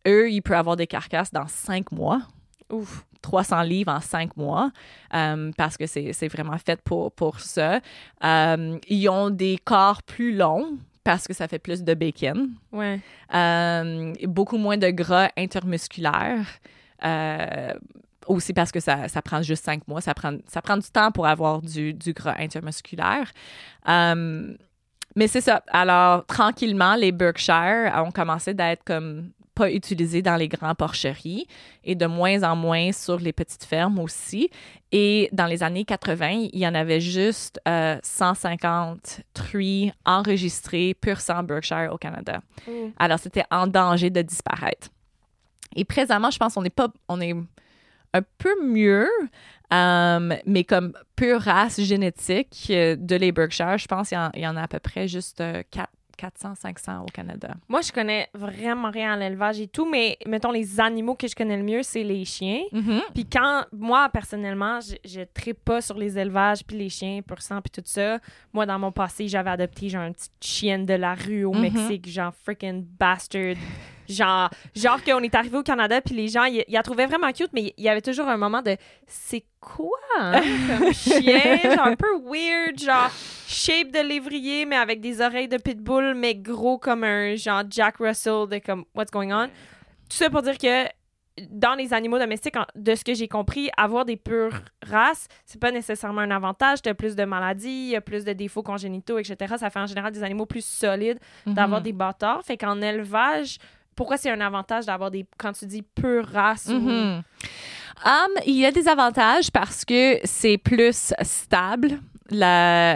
Eux, ils peuvent avoir des carcasses dans cinq mois. Ouf. 300 livres en cinq mois euh, parce que c'est vraiment fait pour, pour ça. Euh, ils ont des corps plus longs parce que ça fait plus de bacon. Ouais. Euh, beaucoup moins de gras intermusculaire. Aussi parce que ça, ça prend juste cinq mois. Ça prend, ça prend du temps pour avoir du, du gras intermusculaire. Mais c'est ça. Alors, tranquillement, les Berkshire ont commencé d'être comme pas utilisés dans les grands porcheries et de moins en moins sur les petites fermes aussi. Et dans les années 80, il y en avait juste euh, 150 truies enregistrées pur sang Berkshire au Canada. Ouh. Alors, c'était en danger de disparaître. Et présentement, je pense qu'on est pas, on est un peu mieux, euh, mais comme pure race génétique euh, de les Berkshire, je pense qu'il y, y en a à peu près juste euh, 4 400, 500 au Canada. Moi, je connais vraiment rien à l'élevage et tout, mais mettons, les animaux que je connais le mieux, c'est les chiens. Mhm. Puis quand, moi, personnellement, je, je trippe pas sur les élevages, puis les chiens, pur sang, puis tout ça. Moi, dans mon passé, j'avais adopté, genre, une petite chienne de la rue au Mhm. Mexique, genre, freaking bastard. Genre, genre qu'on est arrivé au Canada, puis les gens, ils la trouvaient vraiment cute, mais il y avait toujours un moment de « c'est quoi, hein, comme chien? » Genre, un peu weird, genre, shape de lévrier, mais avec des oreilles de pitbull, mais gros comme un, genre, Jack Russell de comme « what's going on? » Tout ça pour dire que dans les animaux domestiques, de ce que j'ai compris, avoir des pures races, c'est pas nécessairement un avantage. Tu as plus de maladies, il y a plus de défauts congénitaux, etc. Ça fait en général des animaux plus solides d'avoir Mhm. des bâtards. Fait qu'en élevage, pourquoi c'est un avantage d'avoir des, quand tu dis pure race Mhm. Um, il y a des avantages parce que c'est plus stable.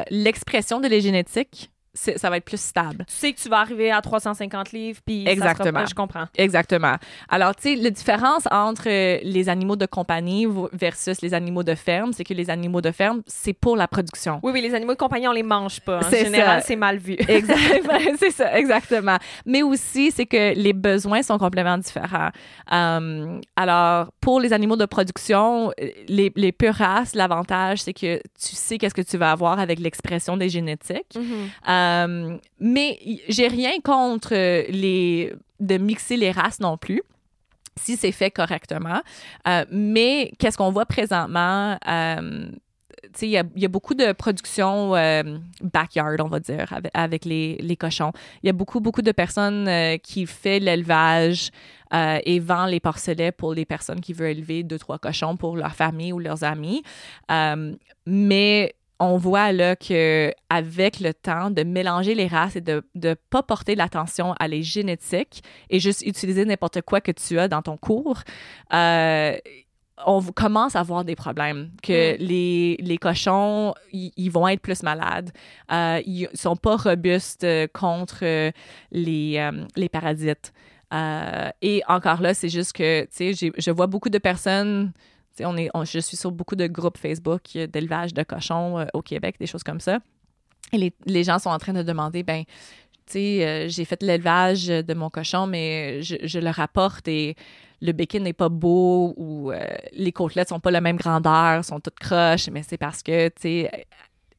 L'expression de les génétiques, ça va être plus stable. Tu sais que tu vas arriver à 350 livres, puis ça sera Exactement. je comprends. Exactement. Alors, tu sais, la différence entre euh, les animaux de compagnie versus les animaux de ferme, c'est que les animaux de ferme, c'est pour la production. Oui, oui, les animaux de compagnie, on les mange pas. En C'est général, c'est mal vu. Exactement, c'est ça, exactement. Mais aussi, c'est que les besoins sont complètement différents. Euh, alors, pour les animaux de production, euh, les, les pures races, l'avantage, c'est que tu sais qu'est-ce que tu vas avoir avec l'expression des génétiques. Mhm. Euh, mais j'ai rien contre euh, les de mixer les races non plus si c'est fait correctement. Euh, mais qu'est-ce qu'on voit présentement? euh, il y a, beaucoup de production backyard, on va dire, avec, les, cochons. Il y a beaucoup, beaucoup de personnes qui font l'élevage et vendent les porcelets pour les personnes qui veulent élever deux, trois cochons pour leur famille ou leurs amis. Mais on voit là que avec le temps de mélanger les races et de ne pas porter l'attention à les génétiques et juste utiliser n'importe quoi que tu as dans ton cours, euh, on commence à avoir des problèmes. Que Mm. les, les cochons, ils vont être plus malades. Euh, ils sont pas robustes euh, contre euh, les, euh, les parasites. Et encore là, c'est juste que, tu sais, je vois beaucoup de personnes on est, je suis sur beaucoup de groupes Facebook euh, d'élevage de cochons euh, au Québec, des choses comme ça. Et les, les gens sont en train de demander, ben, tu sais, euh, j'ai fait l'élevage de mon cochon, mais je, le rapporte et le bacon n'est pas beau ou les côtelettes sont pas la même grandeur, sont toutes croches, mais c'est parce que, tu sais,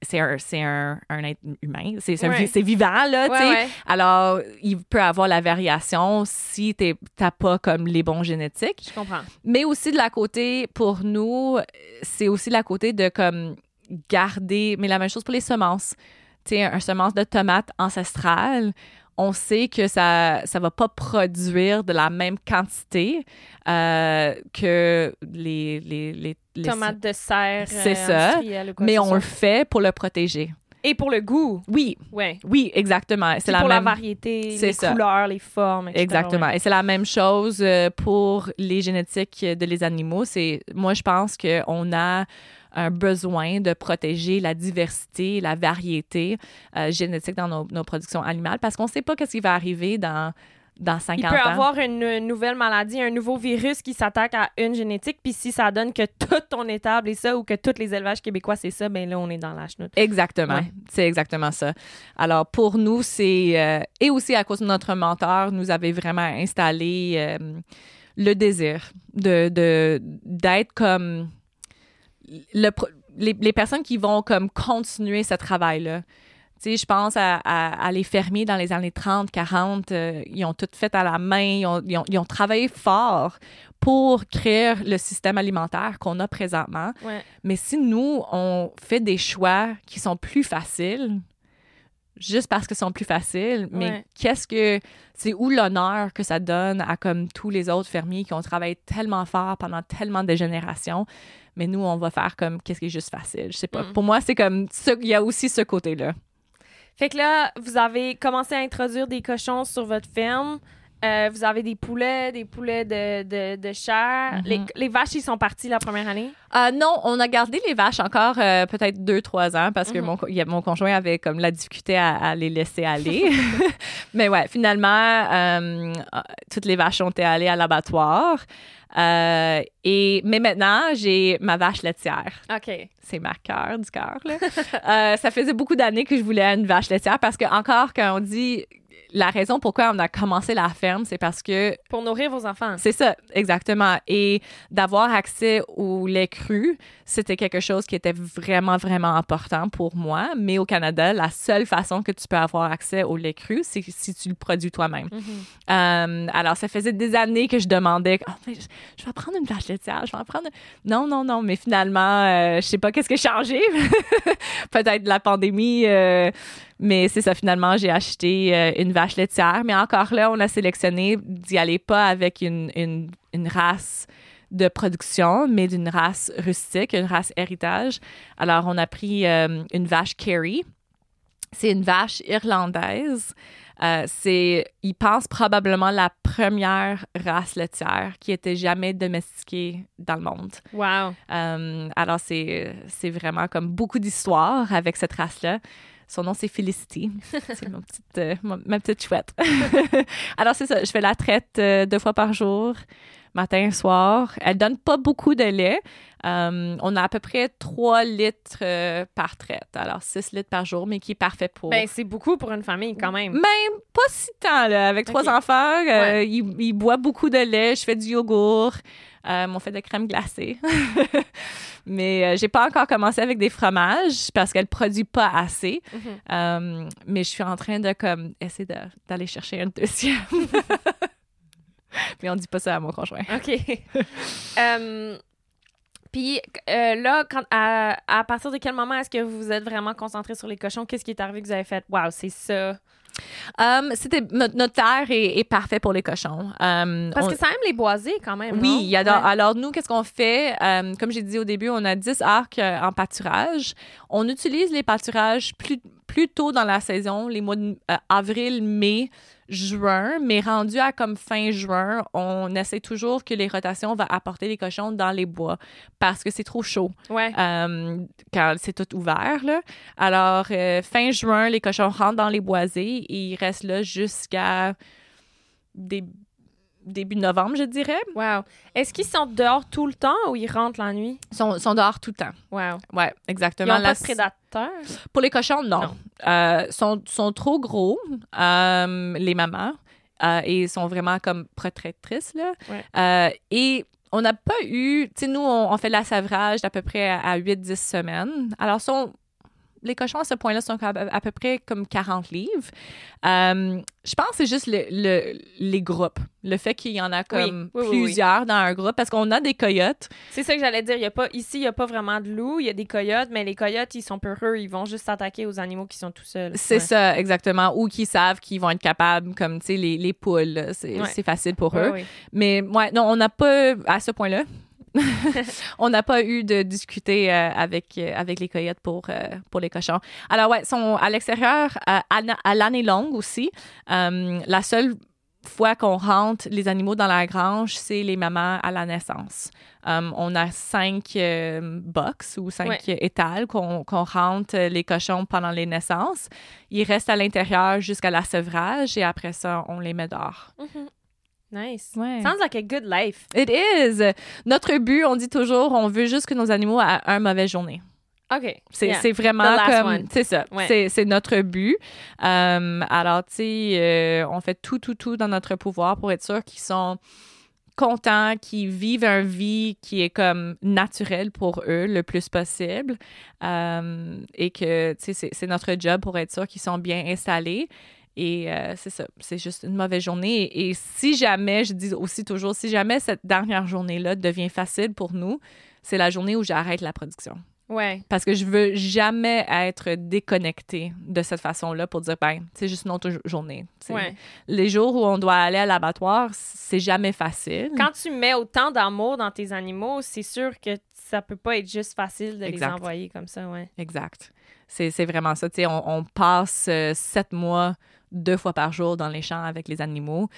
c'est un, c'est un, un être humain, c'est Ouais. vivant, là. Ouais, ouais. Alors, il peut avoir la variation si tu n'as pas comme les bons génétiques. Je comprends. Mais aussi de la côté, pour nous, c'est aussi de la côté de comme garder, mais la même chose pour les semences. Tu sais, un semence de tomate ancestrale, on sait que ça ça va pas produire de la même quantité euh, que les, les, les, les- Tomates de serre. C'est euh, ça, ou quoi mais que on le fait pour le protéger. Et pour le goût. Oui, Ouais. oui, exactement. C'est C'est la pour même la variété, C'est les ça. couleurs, les formes, etc. Exactement. ouais. Et c'est la même chose euh, pour les génétiques de les animaux. C'est moi je pense qu'on a un besoin de protéger la diversité, la variété euh, génétique dans nos, nos productions animales parce qu'on ne sait pas qu'est-ce qui va arriver dans dans 50 Il peut ans. avoir une nouvelle maladie, un nouveau virus qui s'attaque à une génétique, puis si ça donne que tout ton étable est ça ou que tous les élevages québécois c'est ça, ben là on est dans la chenoute. Exactement. Ouais. C'est exactement ça. Alors, pour nous, c'est... euh, et aussi à cause de notre mentor, nous avait vraiment installé euh, le désir de, de, d'être comme... Le, les, les personnes qui vont comme continuer ce travail-là. Je pense à, à- à les fermiers dans les années 30, 40. euh, ils ont tout fait à la main. Ils ont, ils ont- ils ont travaillé fort pour créer le système alimentaire qu'on a présentement. Ouais. Mais si nous, on fait des choix qui sont plus faciles, juste parce qu'ils sont plus faciles, mais Ouais. qu'est-ce que. C'est où l'honneur que ça donne à comme tous les autres fermiers qui ont travaillé tellement fort pendant tellement de générations, mais nous, on va faire comme qu'est-ce qui est juste facile? Je sais pas. Mm. Pour moi, c'est comme. Il y a aussi ce côté-là. Fait que là, vous avez commencé à introduire des cochons sur votre ferme. Euh, vous avez des poulets, des poulets de, de, de chair. Mhm. les, les vaches, ils sont partis la première année? Euh, non, on a gardé les vaches encore euh, peut-être deux, trois ans parce que mon, il y a- mon conjoint avait comme la difficulté à, à les laisser aller. Mais ouais, finalement, toutes les vaches ont été allées à l'abattoir. Euh, et, mais maintenant, j'ai ma vache laitière. OK. C'est ma cœur du cœur. Euh, ça faisait beaucoup d'années que je voulais une vache laitière parce que, encore, quand on dit la raison pourquoi on a commencé la ferme, c'est parce que Pour nourrir vos enfants. c'est ça, exactement. Et d'avoir accès au lait cru, c'était quelque chose qui était vraiment, vraiment important pour moi. Mais au Canada, la seule façon que tu peux avoir accès au lait cru, c'est si tu le produis toi-même. Mhm. Euh, alors, ça faisait des années que je demandais, Ah, mais je, je vais prendre une vache laitière, je vais en prendre. Non, non, non, mais finalement, euh, je sais pas qu'est-ce qui a changé. Peut-être la pandémie, euh, mais c'est ça, finalement, j'ai acheté euh, une vache laitière. Mais encore là, on a sélectionné d'y aller pas avec une, une, une race de production, mais d'une race rustique, une race héritage. Alors, on a pris euh, une vache Kerry. C'est une vache irlandaise. Euh, c'est, ils pensent probablement la première race laitière qui était jamais domestiquée dans le monde. Wow. Euh, alors, c'est, c'est vraiment comme beaucoup d'histoires avec cette race-là. Son nom, c'est Felicity. c'est mon petite, euh, ma, ma petite chouette. alors, c'est ça. Je fais la traite euh, deux fois par jour, matin et soir. Elle donne pas beaucoup de lait. Euh, on a à peu près 3 litres euh, par traite. Alors, 6 litres par jour, mais qui est parfait pour... Ben, c'est beaucoup pour une famille quand même. Même pas si tant, là. Avec trois enfants, euh, Ouais. il, il boit beaucoup de lait. Je fais du yogourt. Euh, on fait de crème glacée. mais euh, j'ai pas encore commencé avec des fromages parce qu'elle produit pas assez. Mhm. Euh, mais je suis en train de comme essayer d'aller chercher une deuxième. mais on dit pas ça à mon conjoint. OK. Euh, Puis euh, là, quand, à, à partir de quel moment est-ce que vous vous êtes vraiment concentré sur les cochons? Qu'est-ce qui est arrivé que vous avez fait? Wow, c'est ça? Euh, c'était notre, notre terre est, est parfait pour les cochons. Euh, Parce on- que ça aime les boisés quand même. Oui, non? il y a dans- Ouais. alors nous, qu'est-ce qu'on fait? Euh, comme j'ai dit au début, on a 10 arcs euh, en pâturage. On utilise les pâturages plus, plus tôt dans la saison, les mois de euh, mai, juin, mais rendu à comme fin juin, on essaie toujours que les rotations vont apporter les cochons dans les bois parce que c'est trop chaud Ouais. euh, quand c'est tout ouvert. Là. Alors, euh, fin juin, les cochons rentrent dans les boisés et ils restent là jusqu'à des début novembre, je dirais. Wow. Est-ce qu'ils sont dehors tout le temps ou ils rentrent la nuit? Ils sont, sont dehors tout le temps. Wow. Ouais, Ils exactement. n'ont La- pas de prédateurs? Pour les cochons, non. Non. Euh, sont, sont trop gros, euh, les mamans, euh, et sont vraiment comme protectrices, là. Ouais. Euh, et on n'a pas eu... Tu sais, nous, on, on fait de la savrage d'à peu près à, à 8-10 semaines. Alors, sont... Les cochons, à ce point-là, sont à, à peu près comme 40 livres. Euh, je pense que c'est juste le, le- les groupes. Le fait qu'il y en a comme oui, oui, oui. plusieurs dans un groupe. Parce qu'on a des coyotes. C'est ça que j'allais dire. Il y a pas, ici, il n'y a pas vraiment de loups. Il y a des coyotes, mais les coyotes, ils sont peureux. Ils vont juste s'attaquer aux animaux qui sont tout seuls. C'est Ouais. ça, exactement. Ou qui savent qu'ils vont être capables, comme, tu sais, les, les poules. C'est Ouais. facile pour eux. Mais, ouais, non, on n'a pas, à ce point-là, on n'a pas eu de discuter euh, avec, euh, avec les coyotes pour, euh, pour les cochons. Alors, ouais, sont à l'extérieur à, l'année longue aussi. La seule fois qu'on rentre les animaux dans la grange, c'est les mamans à la naissance. On a cinq euh, box ou cinq Ouais. étals qu'on rentre les cochons pendant les naissances. Ils restent à l'intérieur jusqu'à la sevrage et après ça, on les met dehors. Nice. Ouais. Sounds like a good life. It is. Notre but, on dit toujours, on veut juste que nos animaux aient un mauvaise journée. OK. C'est Yeah. vraiment comme. C'est ça. Ouais. C'est- notre but. Euh, alors, tu sais, euh, on fait tout, tout, tout dans notre pouvoir pour être sûr qu'ils sont contents, qu'ils vivent une vie qui est comme naturelle pour eux le plus possible. Euh, et que, tu sais, c'est notre job pour être sûr qu'ils sont bien installés. Et euh, c'est ça, c'est juste une mauvaise journée. Et, et si jamais, je dis aussi toujours, si jamais cette dernière journée-là devient facile pour nous, c'est la journée où j'arrête la production. Ouais. Parce que je veux jamais être déconnectée de cette façon-là pour dire, ben, c'est juste une autre jo- journée. Ouais. Les jours où on doit aller à l'abattoir, c'est jamais facile. Quand tu mets autant d'amour dans tes animaux, c'est sûr que ça peut pas être juste facile de Exact. les envoyer comme ça, ouais. Exact. C'est c'est vraiment ça. Tu sais, on, on passe euh, sept mois, deux fois par jour dans les champs avec les animaux.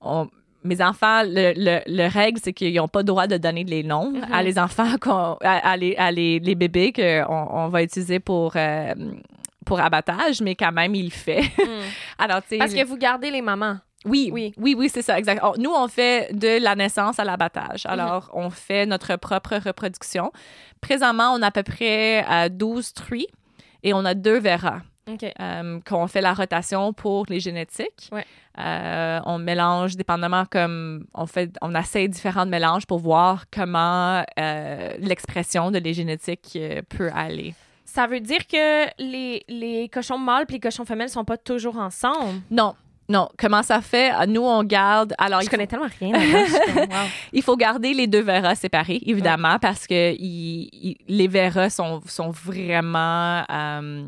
On- mes enfants, le, le, le règle, c'est qu'ils n'ont pas le droit de donner les noms Mhm. à les enfants, à, à les, à les, les bébés qu'on on va utiliser pour, euh, pour abattage, mais quand même, il le fait. Alors, tu sais, Parce que vous gardez les mamans. Oui, Oui. oui, oui, c'est ça, exact. Nous, on fait de la naissance à l'abattage. Alors, on fait notre propre reproduction. Présentement, on a à peu près euh, 12 truies et on a deux verras OK. euh, qu'on fait la rotation pour les génétiques. Ouais. Euh, on mélange dépendamment comme on fait, on essaie différents mélanges pour voir comment euh, l'expression de les génétiques euh, peut aller. Ça veut dire que les, les cochons mâles et les cochons femelles sont pas toujours ensemble? Non, non. Comment ça fait? Nous, on garde. Alors, je il connais tellement rien wow. Il faut garder les deux verras séparés, évidemment, parce que il- il- les verras sont, sont vraiment euh,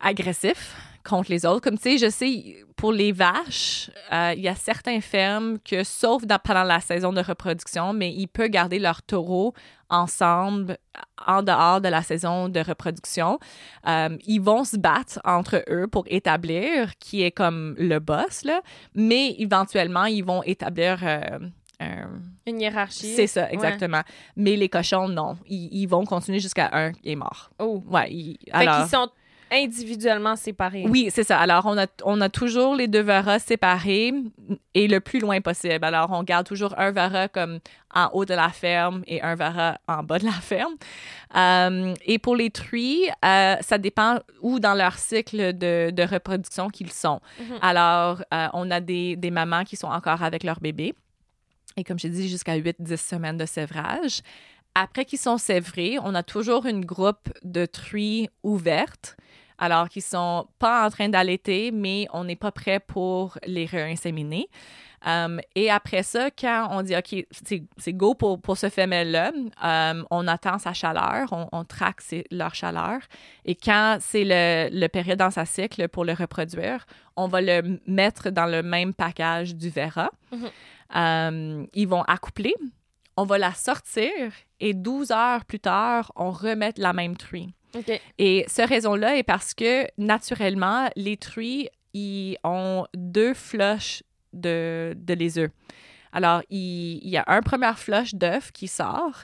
agressifs contre les autres. Comme tu sais, je sais, pour les vaches, euh, il y a certains fermes que, sauf dans- pendant la saison de reproduction, mais ils peuvent garder leurs taureaux ensemble en dehors de la saison de reproduction. Euh, ils vont se battre entre eux pour établir qui est comme le boss, là, mais éventuellement, ils vont établir euh, un, Une hiérarchie. c'est ça, exactement. Mais les cochons, non. Ils, ils vont continuer jusqu'à un qui est mort. Oh. Ouais. ils- Fait alors, qu'ils sont individuellement séparés. oui, c'est ça. Alors, on a, on a toujours les deux varas séparés et le plus loin possible. Alors, on garde toujours un vara comme en haut de la ferme et un vara en bas de la ferme. Euh, et pour les truies, euh, ça dépend où dans leur cycle de, de reproduction qu'ils sont. Mhm. Alors, euh, on a des, des mamans qui sont encore avec leur bébé. Et comme j'ai dit, jusqu'à 8-10 semaines de sévrage. Après qu'ils sont sévrés, on a toujours une groupe de truies ouvertes. Alors, qui sont pas en train d'allaiter, mais on n'est pas prêt pour les réinséminer. Um, et après ça, quand on dit, OK, c'est go pour, pour ce femelle-là, um, on attend sa chaleur, on, on traque ses- leur chaleur. Et quand c'est le, le période dans sa cycle pour le reproduire, on va le mettre dans le même package du Vera. Mhm. Um, ils vont accoupler, on va la sortir et 12 heures plus tard, on remet la même truie. Et ce raison-là est parce que, naturellement, les truies, ils ont deux flushs de, de les œufs. Alors, il, il y a un premier flush d'œuf qui sort.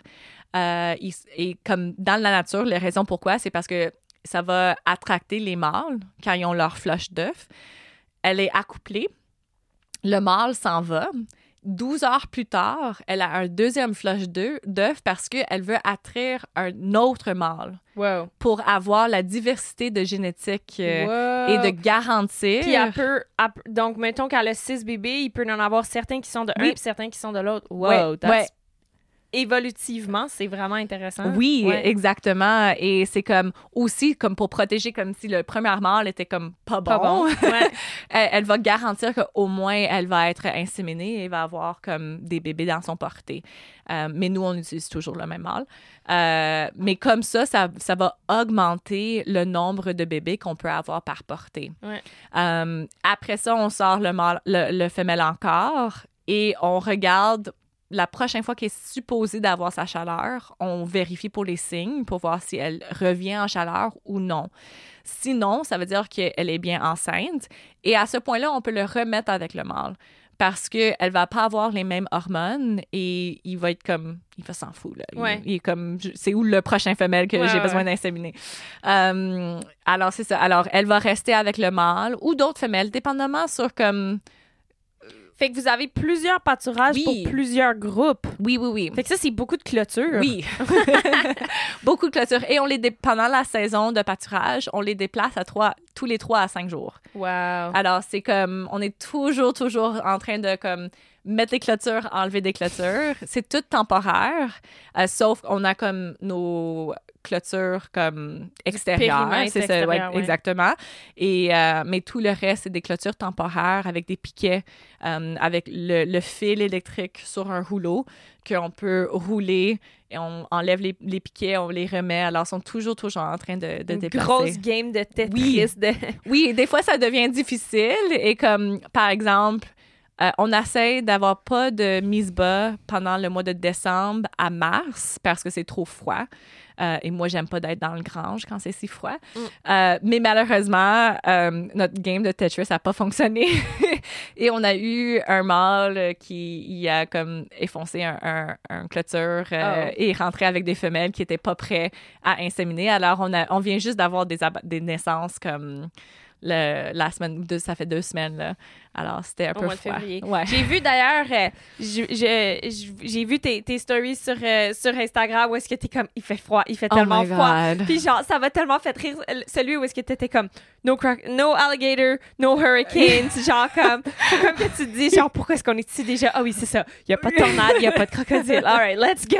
euh, il- et comme dans la nature, les raisons pourquoi, c'est parce que ça va attracter les mâles quand ils ont leur flush d'œuf. Elle est accouplée. Le mâle s'en va. 12 heures plus tard, elle a un deuxième flush d'œuf parce qu'elle veut attraire un autre mâle Wow. pour avoir la diversité de génétique euh, et de garantir. Puis elle peut, elle donc mettons qu'elle a six bébés, il peut en avoir certains qui sont de un puis certains qui sont de l'autre. Wow, Ouais, that's- ouais. Évolutivement, c'est vraiment intéressant. Oui, Ouais. exactement. Et c'est comme aussi comme pour protéger, comme si le premier mâle était comme pas bon. Pas bon. Ouais. elle, elle va garantir qu'au moins elle va être inséminée et va avoir comme des bébés dans son portée. Euh, mais nous, on utilise toujours le même mâle. Euh, mais comme ça, ça, ça va augmenter le nombre de bébés qu'on peut avoir par portée. Ouais. Euh, après ça, on sort le, mâle, le, le femelle encore et on regarde la prochaine fois qu'elle est supposée d'avoir sa chaleur, on vérifie pour les signes pour voir si elle revient en chaleur ou non. Sinon, ça veut dire qu'elle est bien enceinte. Et à ce point-là, on peut le remettre avec le mâle parce qu'elle va pas avoir les mêmes hormones et il va être comme il va s'en foutre là. Il- Ouais. il, est comme c'est où le prochain femelle que Ouais, j'ai ouais. besoin d'inséminer? Euh, alors c'est ça. Alors elle va rester avec le mâle ou d'autres femelles dépendamment sur comme Fait que vous avez plusieurs pâturages Oui. pour plusieurs groupes. oui oui oui. Fait que ça, c'est beaucoup de clôture. Oui. Beaucoup de clôtures. Et on les dé- pendant la saison de pâturage, on les déplace à trois, tous les trois à cinq jours. Wow. Alors, c'est comme, on est toujours, toujours en train de comme mettre les clôtures, enlever des clôtures. C'est tout temporaire, euh, sauf qu'on a comme nos clôtures comme extérieures. C'est ça, ouais, extérieur, ouais. exactement. Et, euh, mais tout le reste, c'est des clôtures temporaires avec des piquets, euh, avec le, le fil électrique sur un rouleau qu'on peut rouler et on enlève les, les piquets, on les remet. Alors, ils sont toujours, toujours en train de, de Une déplacer. grosse game de Tetris. Oui. De... Oui, des fois, ça devient difficile. Et comme, par exemple, euh, on essaie d'avoir pas de mise bas pendant le mois de décembre à mars parce que c'est trop froid. Euh, et moi, j'aime pas d'être dans le grange quand c'est si froid. Mm. Euh, mais malheureusement, notre game de Tetris n'a pas fonctionné. et on a eu un mâle qui a comme effoncé un, un, un clôture Oh. et rentré avec des femelles qui étaient pas prêts à inséminer. Alors, on, a, on vient juste d'avoir des, des naissances comme le, la semaine, deux, ça fait deux semaines. Là. Alors, c'était un Au peu froid. février. Ouais. J'ai vu d'ailleurs, euh, j'ai vu tes, tes stories sur, euh, sur Instagram où est-ce que t'es comme, il fait froid, il fait Oh tellement froid. God. Puis genre, ça m'a tellement fait rire euh, celui où est-ce que t'étais comme no, croc- no alligator, no hurricanes, genre comme, comme que tu te dis genre pourquoi est-ce qu'on est ici déjà? Ah oui c'est ça, il y a pas de tornade, il y a pas de crocodile. Alright, let's go.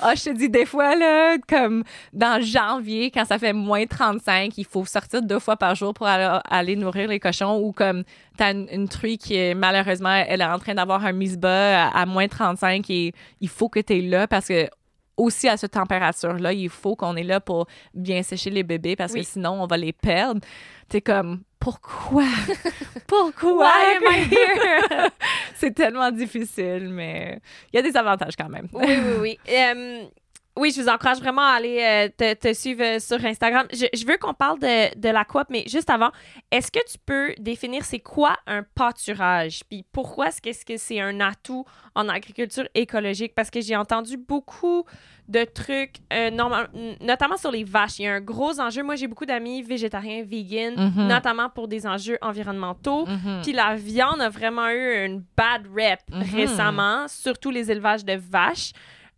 Ah, je te dis, des fois, là, comme dans janvier, quand ça fait moins 35, il faut sortir deux fois par jour pour aller, aller nourrir les cochons ou comme t'as une, une truie qui est malheureusement, elle est en train d'avoir un mise-bas à, à moins 35 et il faut que tu es là parce que aussi à cette température-là, il faut qu'on est là pour bien sécher les bébés parce Oui. que sinon, on va les perdre. T'es comme, pourquoi? pourquoi? Am I here? C'est tellement difficile, mais il y a des avantages quand même. Oui, oui, oui. oui, je vous encourage vraiment à aller euh, te, te suivre euh, sur Instagram. Je, je veux qu'on parle de, de la coop, mais juste avant, est-ce que tu peux définir c'est quoi un pâturage? Puis pourquoi est-ce que c'est un atout en agriculture écologique? Parce que j'ai entendu beaucoup de trucs, euh, normal- notamment sur les vaches. Il y a un gros enjeu. Moi, j'ai beaucoup d'amis végétariens, vegan, Mhm. notamment pour des enjeux environnementaux. Mhm. Puis la viande a vraiment eu une bad rep Mhm. récemment, surtout les élevages de vaches.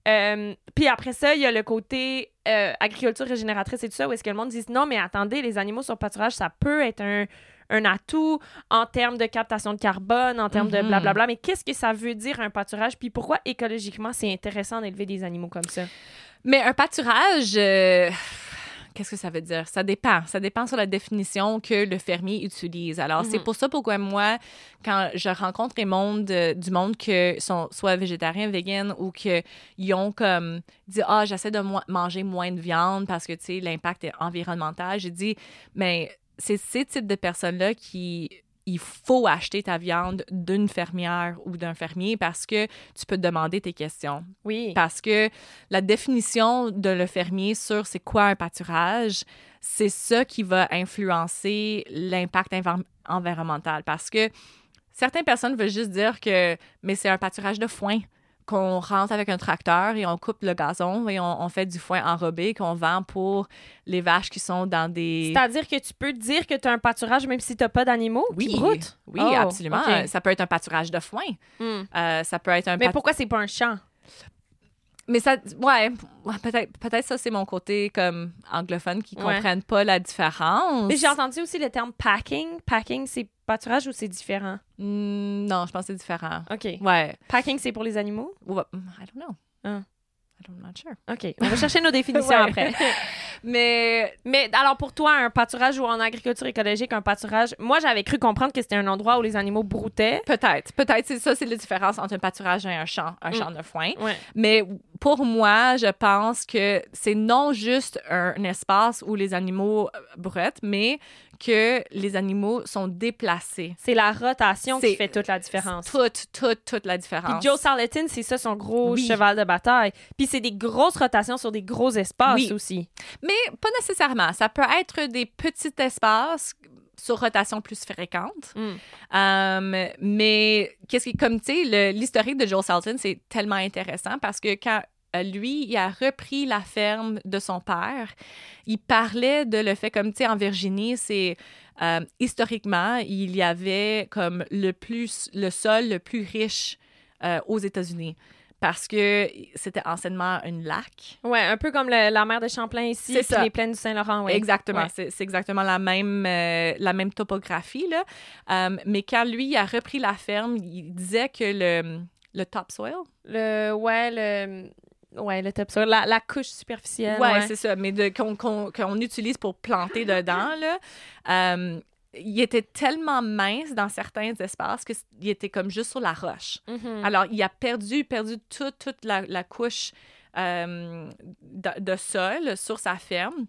Euh, puis après ça, il y a le côté euh, agriculture régénératrice et tout ça, où est-ce que le monde dit non, mais attendez, les animaux sur pâturage, ça peut être un, un atout en termes de captation de carbone, en termes de Mhm. blablabla. Mais qu'est-ce que ça veut dire un pâturage? Puis pourquoi écologiquement c'est intéressant d'élever des animaux comme ça? Mais un pâturage, euh, qu'est-ce que ça veut dire? Ça dépend. Ça dépend sur la définition que le fermier utilise. Alors, c'est Mhm. pour ça pourquoi moi, quand je rencontre les mondes, euh, du monde que sont soit végétariens, vegan ou qu'ils ont comme dit, ah, j'essaie de mo- manger moins de viande parce que, tu sais, l'impact est environnemental, j'ai dit, mais c'est ces types de personnes-là qui il faut acheter ta viande d'une fermière ou d'un fermier parce que tu peux te demander tes questions Oui. parce que la définition de le fermier sur c'est quoi un pâturage, c'est ça qui va influencer l'impact envi- environnemental. Parce que certaines personnes veulent juste dire que mais c'est un pâturage de foin qu'on rentre avec un tracteur et on coupe le gazon et on, on fait du foin enrobé qu'on vend pour les vaches qui sont dans des... C'est-à-dire que tu peux dire que tu as un pâturage même si tu n'as pas d'animaux qui broutent? Oui, Oh, absolument. Ça peut être un pâturage de foin. Hmm. Euh, ça peut être un Mais pourquoi c'est pas un champ? Mais ça, ouais, peut-être, peut-être ça c'est mon côté comme anglophone qui Ouais. comprennent pas la différence. Mais j'ai entendu aussi le terme packing. Packing, c'est pâturage ou c'est différent? Hmm, non, je pense que c'est différent. OK. Ouais. Packing, c'est pour les animaux? Ouais, I don't know. Hein. I'm not sure. OK. On va chercher nos définitions Ouais. après. Mais Mais alors, pour toi, un pâturage ou en agriculture écologique, un pâturage, moi, j'avais cru comprendre que c'était un endroit où les animaux broutaient. peut-être, peut-être c'est ça, c'est la différence entre un pâturage et un champ, un Mm. champ de foin. Ouais. Mais pour moi, je pense que c'est non juste un, un espace où les animaux euh, broutent, mais que les animaux sont déplacés. C'est la rotation qui fait toute la différence. Toute, toute, toute la Puis différence. Joe Salatin, c'est ça son gros Oui. cheval de bataille. Puis c'est des grosses rotations sur des gros espaces Oui. aussi. Mais pas nécessairement. Ça peut être des petits espaces sur rotation plus fréquente. Mm. Euh, mais qu'est-ce qui, comme tu sais, l'historique de Joe Salton, c'est tellement intéressant parce que quand lui, il a repris la ferme de son père, il parlait de le fait, comme tu sais, en Virginie, c'est euh, historiquement, il y avait comme le plus, le sol le plus riche euh, aux États-Unis parce que c'était anciennement un lac. Ouais, un peu comme le- la mer de Champlain ici, C'est les plaines du Saint-Laurent. Ouais. Exactement, Ouais. c'est exactement la même, euh, la même topographie. Là. Euh, mais quand lui a repris la ferme, il disait que le, le topsoil, Le, ouais, le, ouais, le topsoil, la, la couche superficielle. ouais, ouais. c'est ça, mais qu'on qu'on- qu'on utilise pour planter dedans, là, euh, il était tellement mince dans certains espaces qu'il était comme juste sur la roche. Mhm. Alors, il a perdu, perdu toute, toute la, la couche euh, de, de sol sur sa ferme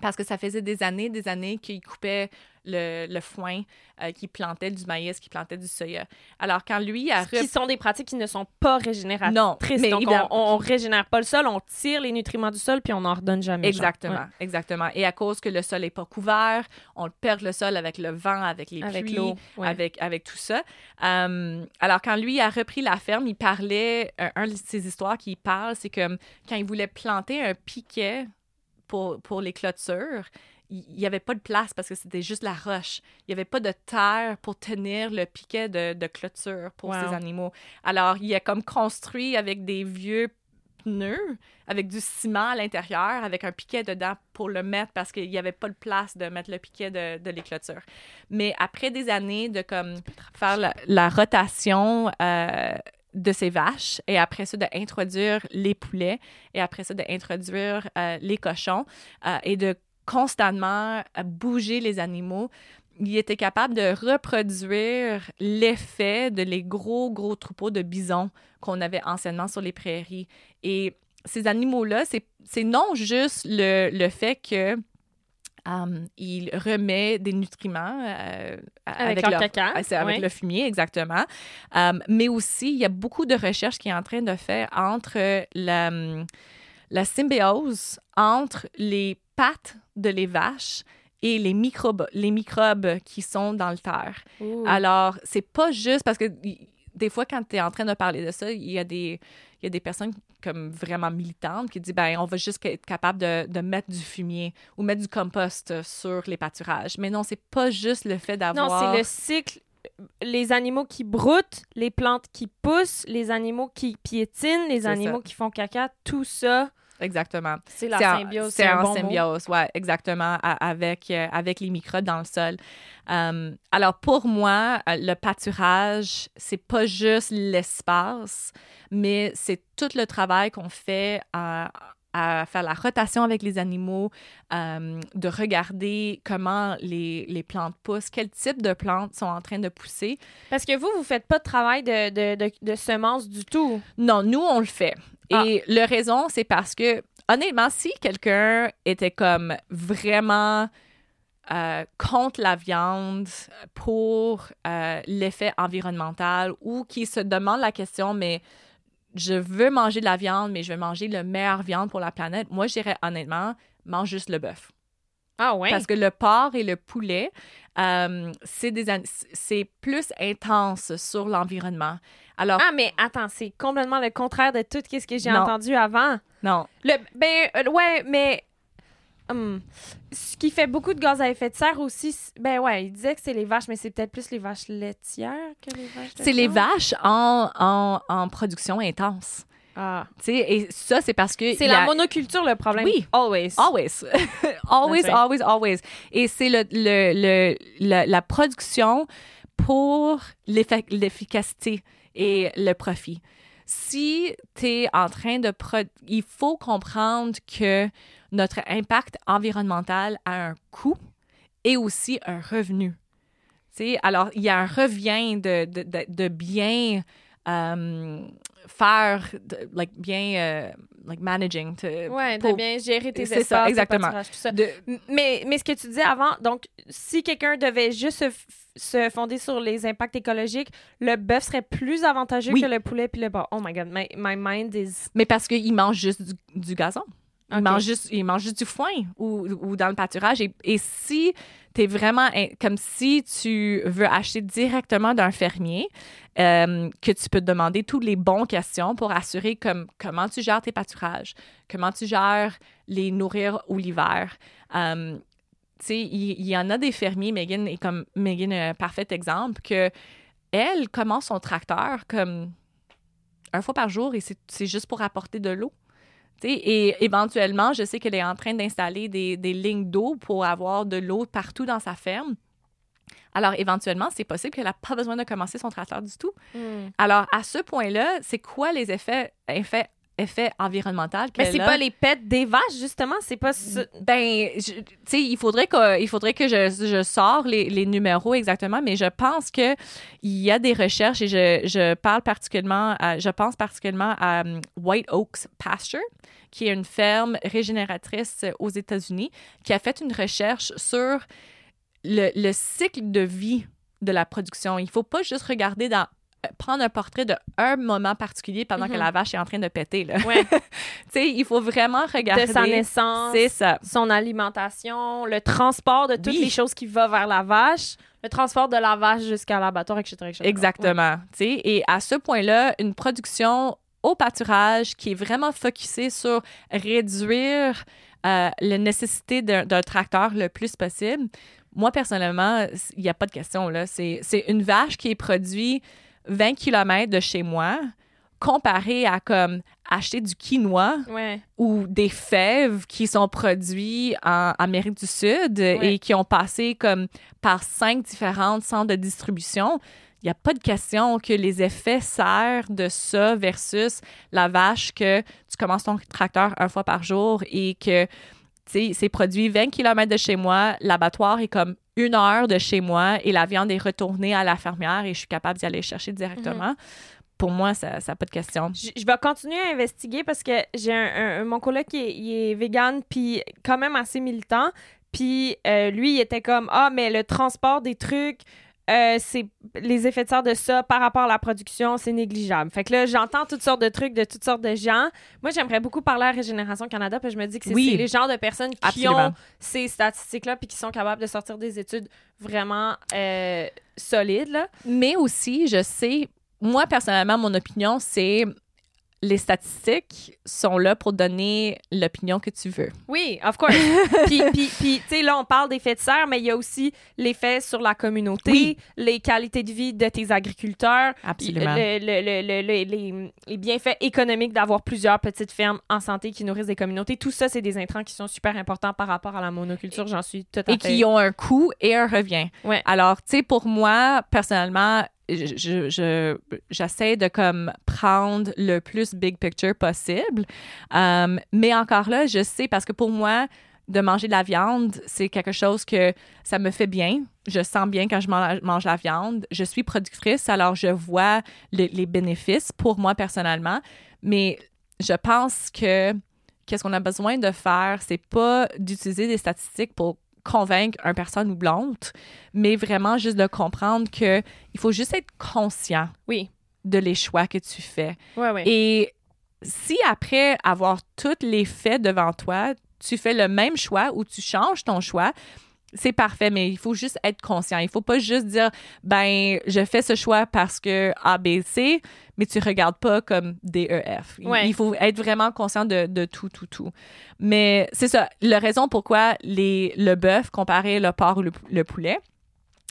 parce que ça faisait des années, des années qu'il coupait le, le foin, euh, qu'il plantait du maïs, qu'il plantait du soya. Alors, quand lui a... qui rep- sont des pratiques qui ne sont pas régénératrices. Non, mais Donc, évidemment- on, on régénère pas le sol, on tire les nutriments du sol, puis on n'en redonne jamais. Exactement, Ouais. exactement. Et à cause que le sol n'est pas couvert, on perd le sol avec le vent, avec les Avec pluies, ouais. avec, avec tout ça. Euh, alors, quand lui a repris la ferme, il parlait, un, un de ses histoires qu'il parle, c'est que quand il voulait planter un piquet pour, pour les clôtures, il n'y avait pas de place parce que c'était juste la roche. Il n'y avait pas de terre pour tenir le piquet de, de clôture pour Wow. ces animaux. Alors, il a comme construit avec des vieux pneus, avec du ciment à l'intérieur, avec un piquet dedans pour le mettre parce qu'il n'y avait pas de place de mettre le piquet de, de les clôtures. Mais après des années de comme faire la, la rotation euh, de ces vaches et après ça d'introduire les poulets et après ça d'introduire euh, les cochons euh, et de constamment bouger les animaux, il était capable de reproduire l'effet de les gros, gros troupeaux de bisons qu'on avait anciennement sur les prairies. Et ces animaux-là, c'est c'est non juste le, le fait que um, il remet des nutriments euh, Avec, leur, caca. ah, C'est avec le fumier, exactement. Euh, mais aussi, il y a beaucoup de recherches qui est en train de faire entre la, la symbiose entre les pattes de les vaches et les microbes, les microbes qui sont dans le terre. Alors, c'est pas juste parce que des fois, quand tu es en train de parler de ça, il y a des, il y a des personnes comme vraiment militantes qui disent ben on va juste être capable de, de mettre du fumier ou mettre du compost sur les pâturages. Mais non, c'est pas juste le fait Non, d'avoir. c'est le cycle. Les animaux qui broutent, les plantes qui poussent, les animaux qui piétinent, les animaux ça. qui font caca, tout ça, Exactement. c'est la C'est en- symbiose. C'est en bon symbiose, ouais, exactement, avec, euh, avec les microbes dans le sol. Euh, alors, pour moi, euh, le pâturage, c'est pas juste l'espace, mais c'est tout le travail qu'on fait à, à faire la rotation avec les animaux, euh, de regarder comment les, les plantes poussent, quel type de plantes sont en train de pousser. Parce que vous, vous faites pas de travail de, de, de, de semences du tout. Non, nous, on le fait. Ah. Et le raison, c'est parce que, honnêtement, si quelqu'un était comme vraiment euh, contre la viande pour euh, l'effet environnemental ou qui se demande la question, mais je veux manger de la viande, mais je veux manger le meilleur viande pour la planète, moi, je dirais honnêtement, mange juste le bœuf. Ah ouais? Parce que le porc et le poulet, euh, c'est des an- c'est plus intense sur l'environnement. Alors, Ah, mais attends, c'est complètement le contraire de tout ce que j'ai entendu avant. non. Le, ben, euh, ouais, mais. Hum, ce qui fait beaucoup de gaz à effet de serre aussi, ben ouais, il disait que c'est les vaches, mais c'est peut-être plus les vaches laitières que les vaches. C'est les vaches en, en, en production intense. Ah. Tu sais, et ça, c'est parce que. C'est la a- monoculture le problème. Oui. Always. Always. always, right. always, always. Et c'est le, le, le- la, la production pour l'efficacité et le profit. Si tu es en train de... Il faut comprendre que notre impact environnemental a un coût et aussi un revenu. Tu sais, alors, il y a un revient de, de, de, de bien euh, faire, de- like, bien, euh, like, managing. to- Ouais, de pour- bien gérer tes C'est espaces, ça, exactement. pâturages, tout ça. de- M- Mais, mais ce que tu disais avant, donc, si quelqu'un devait juste se, se fonder sur les impacts écologiques, le bœuf serait plus avantageux Oui. que le poulet puis le porc. Oh my God, my, my mind is... Mais parce qu'il mange juste du, du gazon. Il, mange juste, il mange juste du foin ou, ou dans le pâturage. Et, et si tu es vraiment comme si tu veux acheter directement d'un fermier, euh, que tu peux te demander toutes les bonnes questions pour assurer comme, comment tu gères tes pâturages, comment tu gères les nourrir ou l'hiver. Euh, il, y en a des fermiers, Megan est comme Megan un parfait exemple, que elle commence son tracteur comme un fois par jour et c'est juste pour apporter de l'eau. Et éventuellement, je sais qu'elle est en train d'installer des, des lignes d'eau pour avoir de l'eau partout dans sa ferme. Alors, éventuellement, c'est possible qu'elle n'a pas besoin de commencer son tracteur du tout. Alors, à ce point-là, c'est quoi les effets, effets, effets environnementaux Mais c'est pas les pets des vaches, justement. C'est pas... ce- Ben, je- tu sais, il faudrait que, il faudrait que je, je sors les, les numéros exactement, mais je pense que il y a des recherches et je, je parle particulièrement, à- je pense particulièrement à um, White Oaks Pasture, qui est une ferme régénératrice aux États-Unis, qui a fait une recherche sur le, le cycle de vie de la production. Il faut pas juste regarder dans euh, prendre un portrait de un moment particulier pendant que Mhm. la vache est en train de péter. Là. Ouais. il faut vraiment regarder. de sa naissance, ça. son alimentation, le transport de toutes Oui. les choses qui vont vers la vache, le transport de la vache jusqu'à l'abattoir, etc., etc. Exactement. tu sais. Et à ce point-là, une production au pâturage qui est vraiment focusée sur réduire euh, la nécessité d'un tracteur le plus possible. Moi, personnellement, il n'y a pas de question. là. C'est c'est une vache qui est produite 20 km de chez moi comparé à comme acheter du quinoa Ouais. ou des fèves qui sont produits en Amérique du Sud Ouais. et qui ont passé comme par cinq différentes centres de distribution. Il n'y a pas de question que les effets serrent de ça versus la vache que tu commences ton tracteur un fois par jour et que c'est produit 20 km de chez moi, l'abattoir est comme une heure de chez moi et la viande est retournée à la fermière et je suis capable d'y aller chercher directement. Pour moi, ça n'a pas de question. Je, je vais continuer à investiguer parce que j'ai un, mon collègue qui est, il vegan puis quand même assez militant. Puis euh, lui, il était comme ah mais le transport des trucs, euh, c'est les effets de serre de ça par rapport à la production, c'est négligeable. Fait que là, j'entends toutes sortes de trucs de toutes sortes de gens. Moi, j'aimerais beaucoup parler à Régénération Canada, puis je me dis que c'est Oui. les genres de personnes qui Absolument. ont ces statistiques-là puis qui sont capables de sortir des études vraiment euh, solides là. Mais aussi, je sais, moi personnellement, mon opinion, c'est les statistiques sont là pour donner l'opinion que tu veux. Oui, of course. puis, puis, puis, tu sais, là, on parle d'effets de serre, mais il y a aussi l'effet sur la communauté, Oui. les qualités de vie de tes agriculteurs, Absolument. le- le- le- le- le- les, les bienfaits économiques d'avoir plusieurs petites fermes en santé qui nourrissent des communautés. Tout ça, c'est des intrants qui sont super importants par rapport à la monoculture. J'en suis tout à Et qui ont un coût et un revient. Ouais. Alors, tu sais, pour moi, personnellement, je- je- je- j'essaie de comme prendre le plus big picture possible. Euh, mais encore là, je sais parce que pour moi, de manger de la viande, c'est quelque chose que ça me fait bien. Je sens bien quand je man- mange la viande. Je suis productrice, alors je vois le- les bénéfices pour moi personnellement. Mais je pense que qu'est-ce qu'on a besoin de faire, c'est pas d'utiliser des statistiques pour convaincre une personne ou l'autre, mais vraiment juste de comprendre que il faut juste être conscient Oui. de les choix que tu fais. Ouais, ouais. Et si après avoir tous les faits devant toi, tu fais le même choix ou tu changes ton choix, c'est parfait, mais il faut juste être conscient. Il faut pas juste dire, ben, je fais ce choix parce que A, B, C, mais tu regardes pas comme D, E, F. Il- Ouais. Il faut être vraiment conscient de, de tout, tout, tout. Mais c'est ça, la raison pourquoi les, le bœuf comparé le porc ou le, le poulet,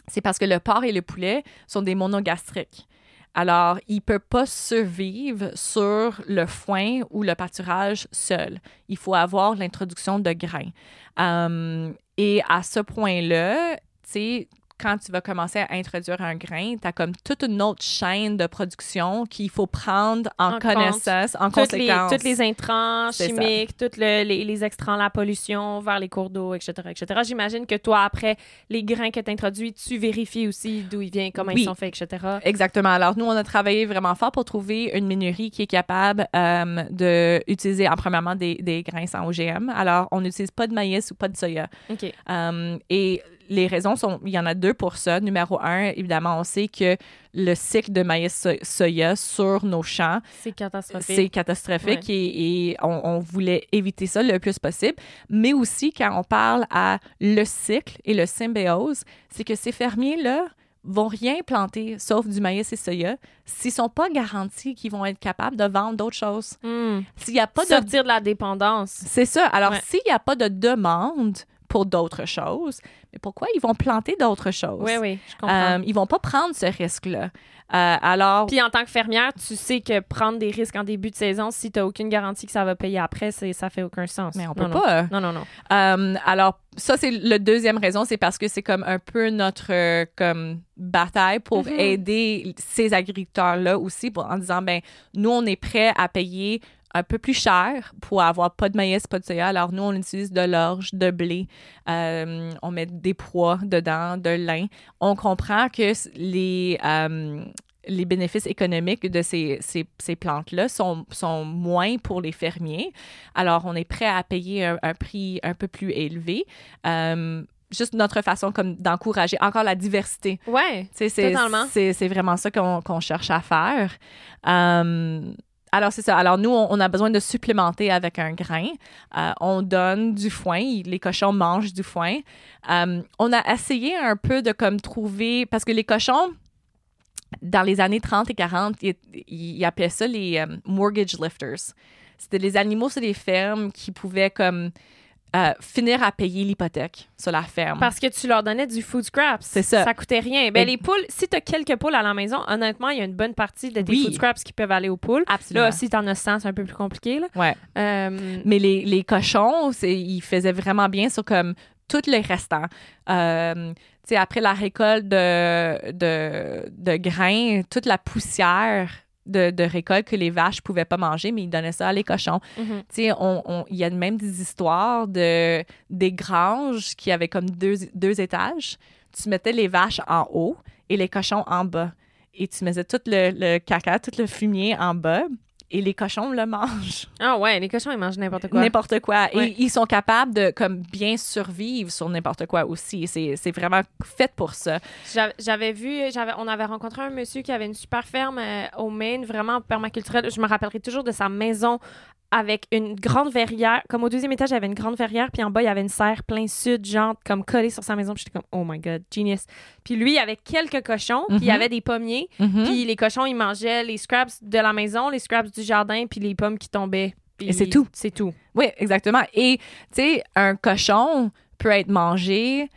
c'est parce que le porc et le poulet sont des monogastriques. Alors, ils ne peuvent pas survivre sur le foin ou le pâturage seul. Il faut avoir l'introduction de grains. Um, et à ce point-là, tu sais, quand tu vas commencer à introduire un grain, tu as comme toute une autre chaîne de production qu'il faut prendre en, En connaissance, en Toutes les, conséquence. toutes les intrants chimiques, tous les, les extrants, la pollution vers les cours d'eau, etc., etc. J'imagine que toi, après les grains que tu introduis, tu vérifies aussi d'où ils viennent, comment Oui. ils sont faits, etc. Exactement. Alors, nous, on a travaillé vraiment fort pour trouver une minerie qui est capable euh, d'utiliser, en premièrement, des, des grains sans OGM. Alors, on n'utilise pas de maïs ou pas de soya. OK. Euh, et les raisons sont, il y en a deux pour ça. Numéro un, évidemment, on sait que le cycle de maïs so- soya sur nos champs, C'est catastrophique. c'est catastrophique et, et on, on voulait éviter ça le plus possible. Mais aussi, quand on parle à le cycle et le symbiose, c'est que ces fermiers-là vont rien planter sauf du maïs et soya s'ils sont pas garantis qu'ils vont être capables de vendre d'autres choses. Hmm. S'il n'y a pas de Sortir de la dépendance. c'est ça. Alors, Ouais. s'il n'y a pas de demande pour d'autres choses, mais pourquoi ils vont planter d'autres choses? Oui, oui, je comprends. Euh, ils vont pas prendre ce risque-là. Euh, alors, Puis en tant que fermière, tu sais que prendre des risques en début de saison, si tu n'as aucune garantie que ça va payer après, c'est, ça fait aucun sens. mais on peut non. pas. Non, non, non. Euh, alors, ça, c'est le deuxième raison, c'est parce que c'est comme un peu notre euh, comme bataille pour Mhm. aider ces agriculteurs-là aussi pour, en disant, ben nous, on est prêts à payer un peu plus cher pour avoir pas de maïs, pas de soya. Alors, nous, on utilise de l'orge, de blé, euh, on met des pois dedans, de lin. On comprend que les... euh, les bénéfices économiques de ces, ces, ces plantes-là sont, sont moins pour les fermiers. Alors, on est prêt à payer un, un prix un peu plus élevé. Euh, juste notre façon comme d'encourager encore la diversité. Ouais. C'est Totalement. c'est- vraiment ça qu'on qu'on cherche à faire. Alors, c'est ça. Alors, nous, on, a besoin de supplémenter avec un grain. Euh, on donne du foin. Les cochons mangent du foin. Euh, on a essayé un peu de comme trouver... Parce que les cochons, dans les années 30 et 40, ils, ils appelaient ça les euh, mortgage lifters. C'était les animaux sur les fermes qui pouvaient comme euh, finir à payer l'hypothèque sur la ferme. Parce que tu leur donnais du food scraps. C'est ça. Ça coûtait rien. Ben, Et- les poules, si tu as quelques poules à la maison, honnêtement, il y a une bonne partie de tes Oui. food scraps qui peuvent aller aux poules. Absolument. Là, si tu en as 100, c'est un peu plus compliqué. Là. Ouais. Euh, Mais les, les cochons, ils faisaient vraiment bien sur comme tous les restants. Euh, tu sais, après la récolte de, de, de grains, toute la poussière de, de récolte que les vaches pouvaient pas manger, mais ils donnaient ça à les cochons. mhm. Tu sais, on- on- il y a même des histoires de des granges qui avaient comme deux, deux étages. Tu mettais les vaches en haut et les cochons en bas. Et tu mettais tout le, le caca, tout le fumier en bas et les cochons le mangent. Ah ouais, les cochons, ils mangent n'importe quoi. N'importe quoi. Ouais. Et ils sont capables de comme bien survivre sur n'importe quoi aussi. C'est vraiment fait pour ça. J'avais- vu, on avait rencontré un monsieur qui avait une super ferme euh, au Maine, vraiment permaculturelle. Je me rappellerai toujours de sa maison avec une grande verrière. Comme au deuxième étage, il y avait une grande verrière, puis en bas, il y avait une serre plein sud, genre, comme collée sur sa maison. Puis j'étais comme, oh my god, genius. Puis lui, il avait quelques cochons, puis il y Mhm. avait des pommiers. Mhm. Puis les cochons, ils mangeaient les scraps de la maison, les scraps du jardin, puis les pommes qui tombaient. Puis Et c'est tout. C'est tout. Oui, exactement. Et, tu sais, un cochon peut être mangé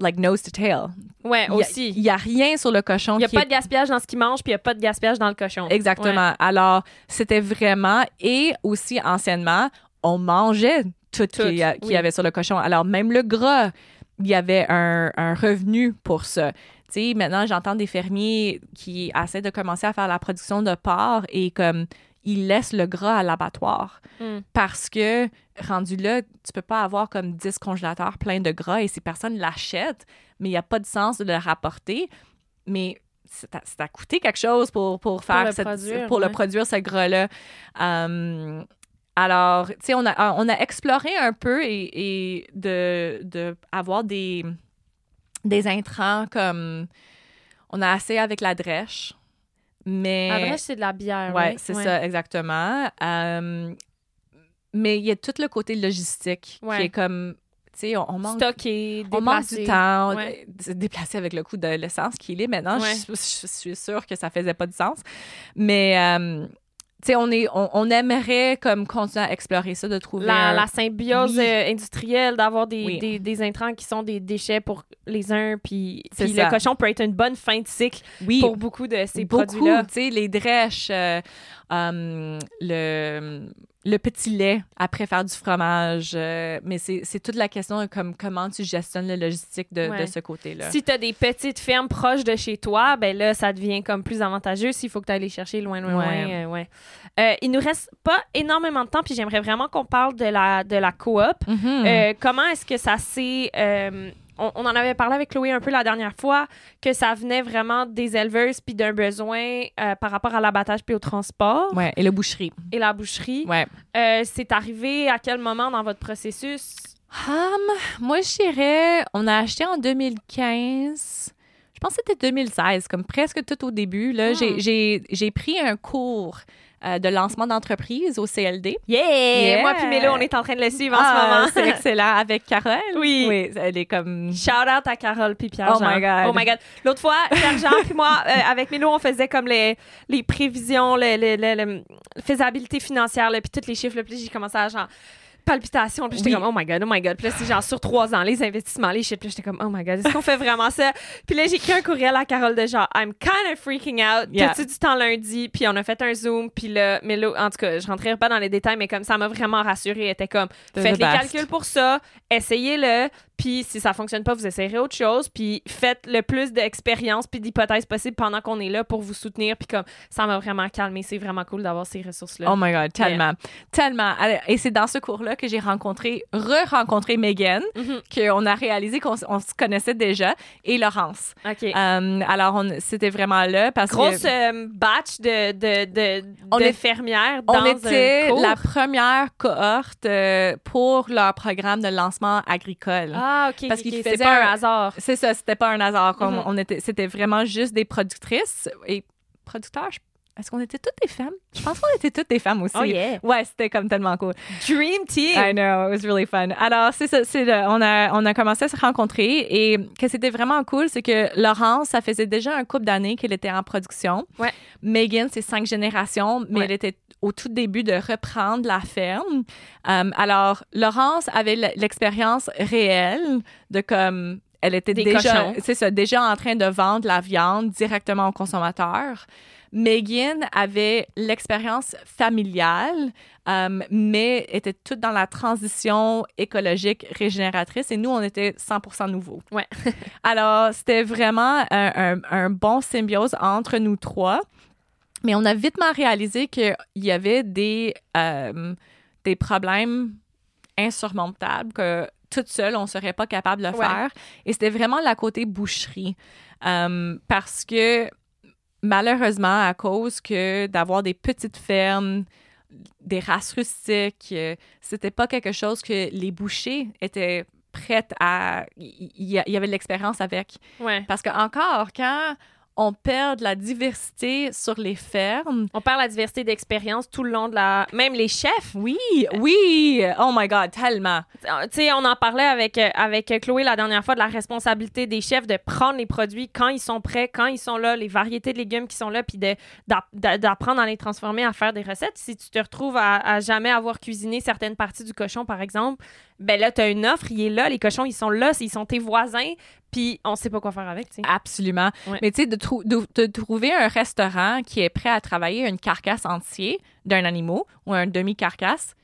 like nose to tail. Ouais, aussi. Il n'y a, rien sur le cochon Il n'y a pas est de gaspillage dans ce qu'il mange, puis il n'y a pas de gaspillage dans le cochon. Exactement. Alors, c'était vraiment, et aussi anciennement, on mangeait tout, Tout, qu'il y, a- qu'il y oui. avait sur le cochon. Alors, même le gras, il y avait un, un revenu pour ça. Tu sais, maintenant, j'entends des fermiers qui essaient de commencer à faire la production de porc et comme ils laissent le gras à l'abattoir Mm. parce que rendu là, tu peux pas avoir comme 10 congélateurs pleins de gras et si personne l'achète, mais il n'y a pas de sens de le rapporter. Mais ça a, ça a coûté quelque chose pour, pour faire le cette- produire, pour le produire ce gras-là. Um, alors, tu sais, on a, on a exploré un peu et, et de, de avoir des, des intrants comme on a assez avec la drèche, mais La drèche, c'est de la bière. Ouais, oui. c'est Ouais. ça, exactement. Euh, mais il y a tout le côté logistique Ouais. qui est comme, tu sais, on, on manque Stocké, on manque du temps, Ouais. se déplacer avec le coût de l'essence qui est maintenant. Ouais. Je, je suis sûre que ça faisait pas de sens. Mais, euh, tu sais, on, est, on, on aimerait comme continuer à explorer ça, de trouver La, un- la symbiose Oui. euh, industrielle, d'avoir des, Oui. des, des intrants qui sont des déchets pour les uns, puis, le cochon peut être une bonne fin de cycle oui, pour beaucoup de ces produits-là. tu sais, les drèches, euh, euh, le, le petit lait après faire du fromage. euh, mais c'est toute la question de comme, comment tu gestionnes le logistique de, Ouais. de ce côté-là. Si tu as des petites fermes proches de chez toi, ben là, ça devient comme plus avantageux s'il faut que tu ailles les chercher loin, loin, Ouais. loin. euh, ouais. Euh, il nous reste pas énormément de temps, puis j'aimerais vraiment qu'on parle de la, de la coop. Mhm. Comment est-ce que ça s'est... on, on en avait parlé avec Chloé un peu la dernière fois, que ça venait vraiment des éleveuses puis d'un besoin euh, par rapport à l'abattage puis au transport ouais, et le boucherie. et la boucherie. Ouais. Euh, c'est arrivé à quel moment dans votre processus? Hum, moi, je dirais, on a acheté en 2015. Je pense que c'était 2016, comme presque tout au début. Là, Hmm. j'ai- j'ai j'ai pris un cours euh, de lancement d'entreprise au CLD. Yeah! Yeah! Moi puis Mélo, on est en train de le suivre en Ah, ce moment. C'est excellent. Avec Carole. Oui. Oui, elle est comme... Shout out à Carole puis Pierre Oh my God. Oh my god. L'autre fois, Pierre Jean puis moi euh, avec Mélo, on faisait comme les, les prévisions, le, le, le- le- faisabilité financière là, puis tous les chiffres là, puis j'ai commencé à genre palpitations. Puis j'étais Oui. comme oh my god oh my god. Puis là c'est genre sur trois ans les investissements les chiffres puis j'étais comme oh my god est-ce qu'on fait vraiment ça? Puis là j'ai écrit un courriel à Carole de genre I'm kind of freaking out. Yeah. t'as-tu du temps lundi puis on a fait un zoom puis là Mélo en tout cas je rentrerai pas dans les détails mais comme ça m'a vraiment rassurée. Elle était comme faites les calculs pour ça, essayez-le, puis si ça fonctionne pas, vous essayerez autre chose, puis faites le plus d'expériences puis d'hypothèses possibles pendant qu'on est là pour vous soutenir, puis comme ça m'a vraiment calmé, c'est vraiment cool d'avoir ces ressources-là. Oh my God, tellement. Tellement. Et c'est dans ce cours-là que j'ai rencontré, re-rencontré Megan, Mhm. qu'on a réalisé qu'on se connaissait déjà, et Laurence. OK. Euh, alors, on- c'était vraiment là parce Grosse que... euh, batch de, de, de, On de est- fermières dans On était un cours. la première cohorte euh, pour leur programme de lancement agricole. Ah, OK, Parce OK, qu'ils faisaient pas un hasard. C'est ça, c'était pas un hasard. Comme Mhm. on était, c'était vraiment juste des productrices et producteurs. je- Est-ce qu'on était toutes des femmes? Je pense qu'on était toutes des femmes aussi. Oh yeah. Ouais, c'était comme tellement cool. Dream team. I know, it was really fun. Alors, c'est ça, c'est on a, on a commencé à se rencontrer et que c'était vraiment cool, c'est que Laurence, ça faisait déjà un couple d'années qu'elle était en production. Ouais. Megan, c'est cinq générations, mais Ouais. elle était au tout début de reprendre la ferme. Um, alors, Laurence avait l'expérience réelle de comme elle était Des déjà, c'est ça, déjà en train de vendre la viande directement aux consommateurs. Megan avait l'expérience familiale, euh, mais était toute dans la transition écologique régénératrice et nous, on était 100% nouveaux. Ouais. Alors, c'était vraiment un, un- un bon symbiose entre nous trois. Mais on a vitement réalisé qu'il y avait des, euh, des problèmes insurmontables que toute seule, on ne serait pas capable de le Ouais. faire. Et c'était vraiment la côté boucherie. Euh, parce que malheureusement, à cause que d'avoir des petites fermes, des races rustiques, euh, c'était pas quelque chose que les bouchers étaient prêtes à... Il y, avait de l'expérience avec. Ouais. Parce que encore, quand on perd de la diversité sur les fermes, On perd la diversité d'expérience tout le long de la... Même les chefs. oui, oui, oh my God, tellement. Tu sais, on en parlait avec, euh, avec Chloé la dernière fois de la responsabilité des chefs de prendre les produits quand ils sont prêts, quand ils sont là, les variétés de légumes qui sont là, puis d'apprendre à les transformer, à faire des recettes. Si tu te retrouves à, à jamais avoir cuisiné certaines parties du cochon, par exemple, ben là, tu as une offre, il est là, les cochons, ils sont là, ils sont tes voisins, puis on sait pas quoi faire avec, tu sais. Absolument. Ouais. Mais tu sais, de, trou- de- de trouver un restaurant qui est prêt à travailler une carcasse entière d'un animal ou un demi-carcasse,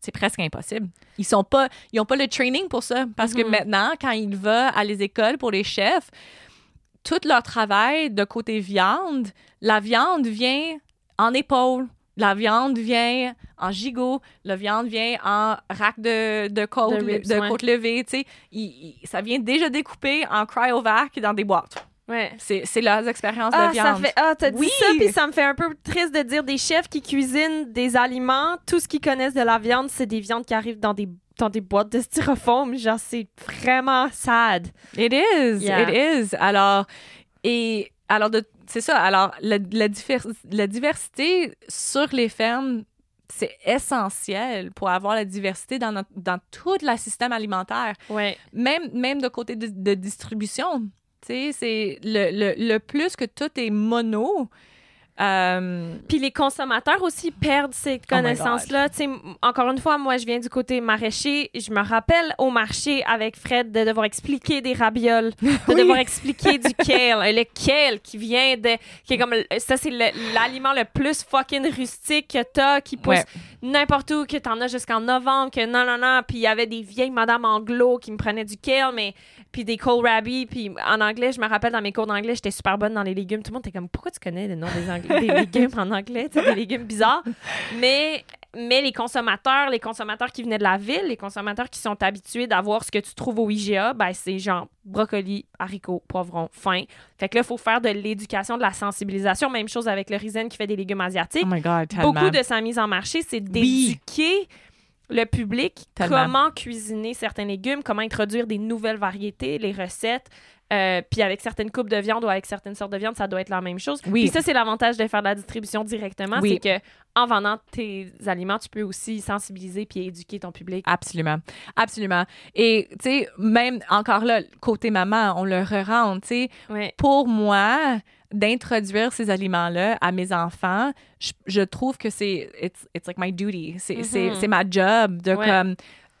c'est presque impossible. Ils sont pas, ils ont pas le training pour ça. Parce que Mhm. maintenant, quand ils vont à les écoles pour les chefs, tout leur travail de côté viande, la viande vient en épaule. La viande vient en gigot, la viande vient en rack de, de côte, De ribs, de ouais. côte levée, tu sais. Il- il- ça vient déjà découpé en cryovac dans des boîtes. Ouais. C'est c'est leurs expériences Ah, de ça viande. fait. Ah, t'as dit ça, puis ça me fait un peu triste de dire des chefs qui cuisinent des aliments. Tout ce qu'ils connaissent de la viande, c'est des viandes qui arrivent dans des, dans des boîtes de styrofoam. Genre, c'est vraiment sad. It is, Yeah. it is. Alors, et alors de c'est ça. Alors, la, la, divers- la diversité sur les fermes, c'est essentiel pour avoir la diversité dans, notre, dans tout le système alimentaire, Ouais. même, même de côté de, de distribution. Tu sais, c'est le, le, le plus que tout est mono. Euh, Puis les consommateurs aussi perdent ces Oh connaissances-là. M- encore une fois, moi, je viens du côté maraîcher. Je me rappelle au marché avec Fred de devoir expliquer des ravioles, de Oui. devoir expliquer du kale. Le kale qui vient de... qui est comme... Ça, c'est l'aliment le plus fucking rustique que t'as, qui pousse Ouais. n'importe où, que t'en as jusqu'en novembre, que non, non, non. Puis il y avait des vieilles madames anglo qui me prenaient du kale, mais... Puis des kohlrabi. Puis en anglais, je me rappelle, dans mes cours d'anglais, j'étais super bonne dans les légumes. Tout le monde était comme, pourquoi tu connais le nom des, ang- des légumes en anglais? Des légumes bizarres. Mais, mais les consommateurs, les consommateurs qui venaient de la ville, les consommateurs qui sont habitués d'avoir ce que tu trouves au IGA, ben c'est genre brocoli, haricots, poivrons, fin. Fait que là, il faut faire de l'éducation, de la sensibilisation. Même chose avec le Risen qui fait des légumes asiatiques oh my God, beaucoup de sa mise en marché, c'est d'éduquer le public Tellement. comment cuisiner certains légumes, comment introduire des nouvelles variétés, les recettes. Euh, puis avec certaines coupes de viande ou avec certaines sortes de viande, ça doit être la même chose. Oui. Puis ça, c'est l'avantage de faire de la distribution directement, Oui. c'est que en vendant tes aliments, tu peux aussi sensibiliser puis éduquer ton public. Absolument. Absolument. Et, tu sais, même encore là, côté maman, on le re-rentre, tu sais. Pour moi, d'introduire ces aliments-là à mes enfants, je, je trouve que c'est it's, it's like my duty. C'est Mhm. c'est ma job de Ouais. comme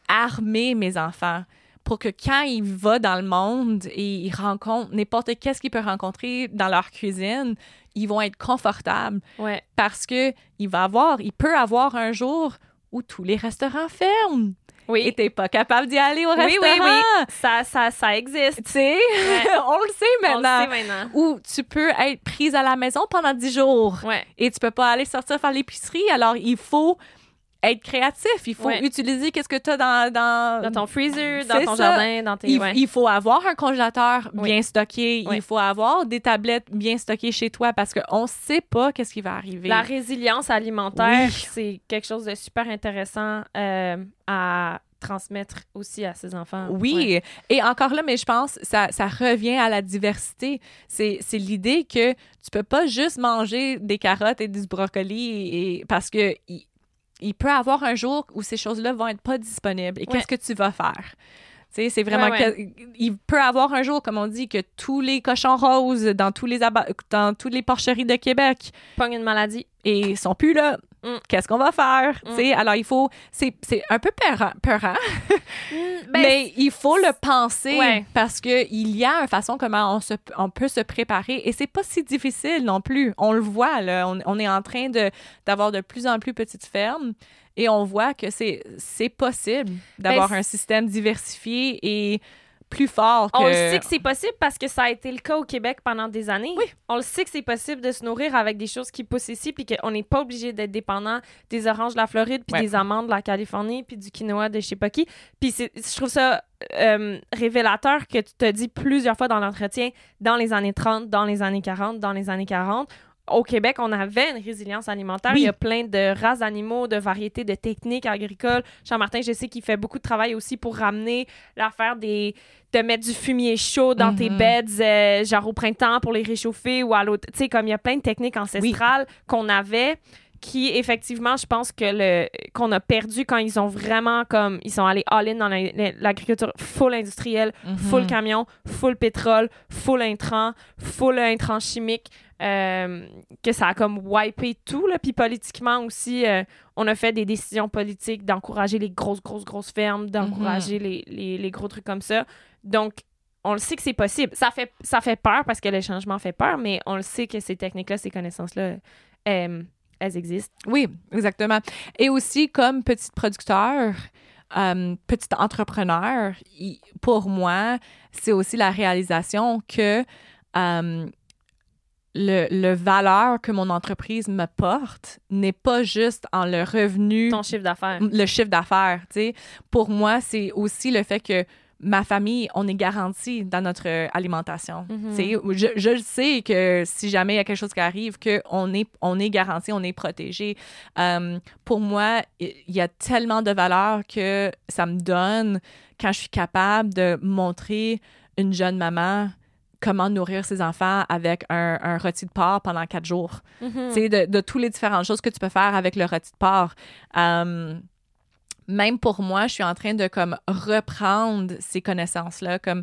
armer mes enfants pour que quand ils vont dans le monde et ils rencontrent n'importe qu'est-ce qu'ils peuvent rencontrer dans leur cuisine, ils vont être confortables Ouais. parce que il va avoir, il peut avoir un jour où tous les restaurants ferment Oui. et t'es pas capable d'y aller au oui, oui, restaurant. oui. Ça, ça, ça existe. Tu sais, on le sait On le maintenant. sait maintenant. Ou tu peux être prise à la maison pendant 10 jours Ouais. et tu peux pas aller sortir faire l'épicerie. Alors, il faut être créatif. Il faut Ouais. utiliser qu'est-ce que tu as dans, dans, Dans ton freezer, dans ton ça. jardin, dans tes... il, ouais. il faut avoir un congélateur Oui. bien stocké. Oui. Il faut avoir des tablettes bien stockées chez toi parce qu'on sait pas qu'est-ce qui va arriver. La résilience alimentaire, Oui. c'est quelque chose de super intéressant euh, à transmettre aussi à ses enfants. Oui, Ouais. et encore là, mais je pense ça, ça revient à la diversité. C'est l'idée que tu peux pas juste manger des carottes et du brocoli et, parce que il peut avoir un jour où ces choses-là vont être pas disponibles. Et Ouais. qu'est-ce que tu vas faire? Tu sais, c'est vraiment Ouais, que- il peut avoir un jour, comme on dit, que tous les cochons roses dans tous les dans toutes les porcheries de Québec Pogne une maladie. et ils sont plus là. Mm. Qu'est-ce qu'on va faire? Mm. Alors il faut, c'est un peu peurant, peurant Ben, mais il faut le penser Ouais. parce que il y a une façon comment on, se, on peut se préparer et c'est pas si difficile non plus. On le voit là, on, on est en train d'avoir de plus en plus petites fermes et on voit que c'est c'est possible d'avoir Ben, un système diversifié et plus fort que On le sait que c'est possible parce que ça a été le cas au Québec pendant des années. Oui. On le sait que c'est possible de se nourrir avec des choses qui poussent ici, puis qu'on n'est pas obligé d'être dépendant des oranges de la Floride, puis Ouais. des amandes de la Californie, puis du quinoa de je sais pas qui. Puis je trouve ça euh, révélateur que tu te dis plusieurs fois dans l'entretien, dans les années 30, dans les années 40, dans les années 40, au Québec, on avait une résilience alimentaire. Oui. Il y a plein de races d'animaux, de variétés, de techniques agricoles. Jean-Martin, je sais qu'il fait beaucoup de travail aussi pour ramener l'affaire des de mettre du fumier chaud dans tes Mhm. beds, euh, genre au printemps pour les réchauffer ou à l'automne. Tu sais, comme il y a plein de techniques ancestrales qu'on avait qui effectivement je pense que le qu'on a perdu quand ils ont vraiment comme ils sont allés all in dans la- la- l'agriculture full industrielle Mhm. full camion, full pétrole, full intrant, full intrant chimique, euh, que ça a comme wipé tout. Là. Puis politiquement aussi, euh, on a fait des décisions politiques d'encourager les grosses, grosses, grosses fermes, d'encourager les, les, les gros trucs comme ça. Donc, on le sait que c'est possible. Ça fait, ça fait peur parce que le changement fait peur, mais on le sait que ces techniques-là, ces connaissances-là, euh, elles existent. Oui, exactement. Et aussi, comme petit producteur, euh, petit entrepreneur, pour moi, c'est aussi la réalisation que euh, le, le valeur que mon entreprise me porte n'est pas juste en le revenu, Ton chiffre d'affaires. le chiffre d'affaires. tu sais. Pour moi, c'est aussi le fait que ma famille, on est garanti dans notre alimentation. Tu sais, Je, je sais que si jamais il y a quelque chose qui arrive, qu'on est, on est garanti, on est protégé. Euh, pour moi, il y a tellement de valeur que ça me donne quand je suis capable de montrer une jeune maman comment nourrir ses enfants avec un, un rôti de porc pendant quatre jours. Mhm. Tu sais, de, de toutes les différentes choses que tu peux faire avec le rôti de porc. Euh, même pour moi, je suis en train de comme reprendre ces connaissances-là, comme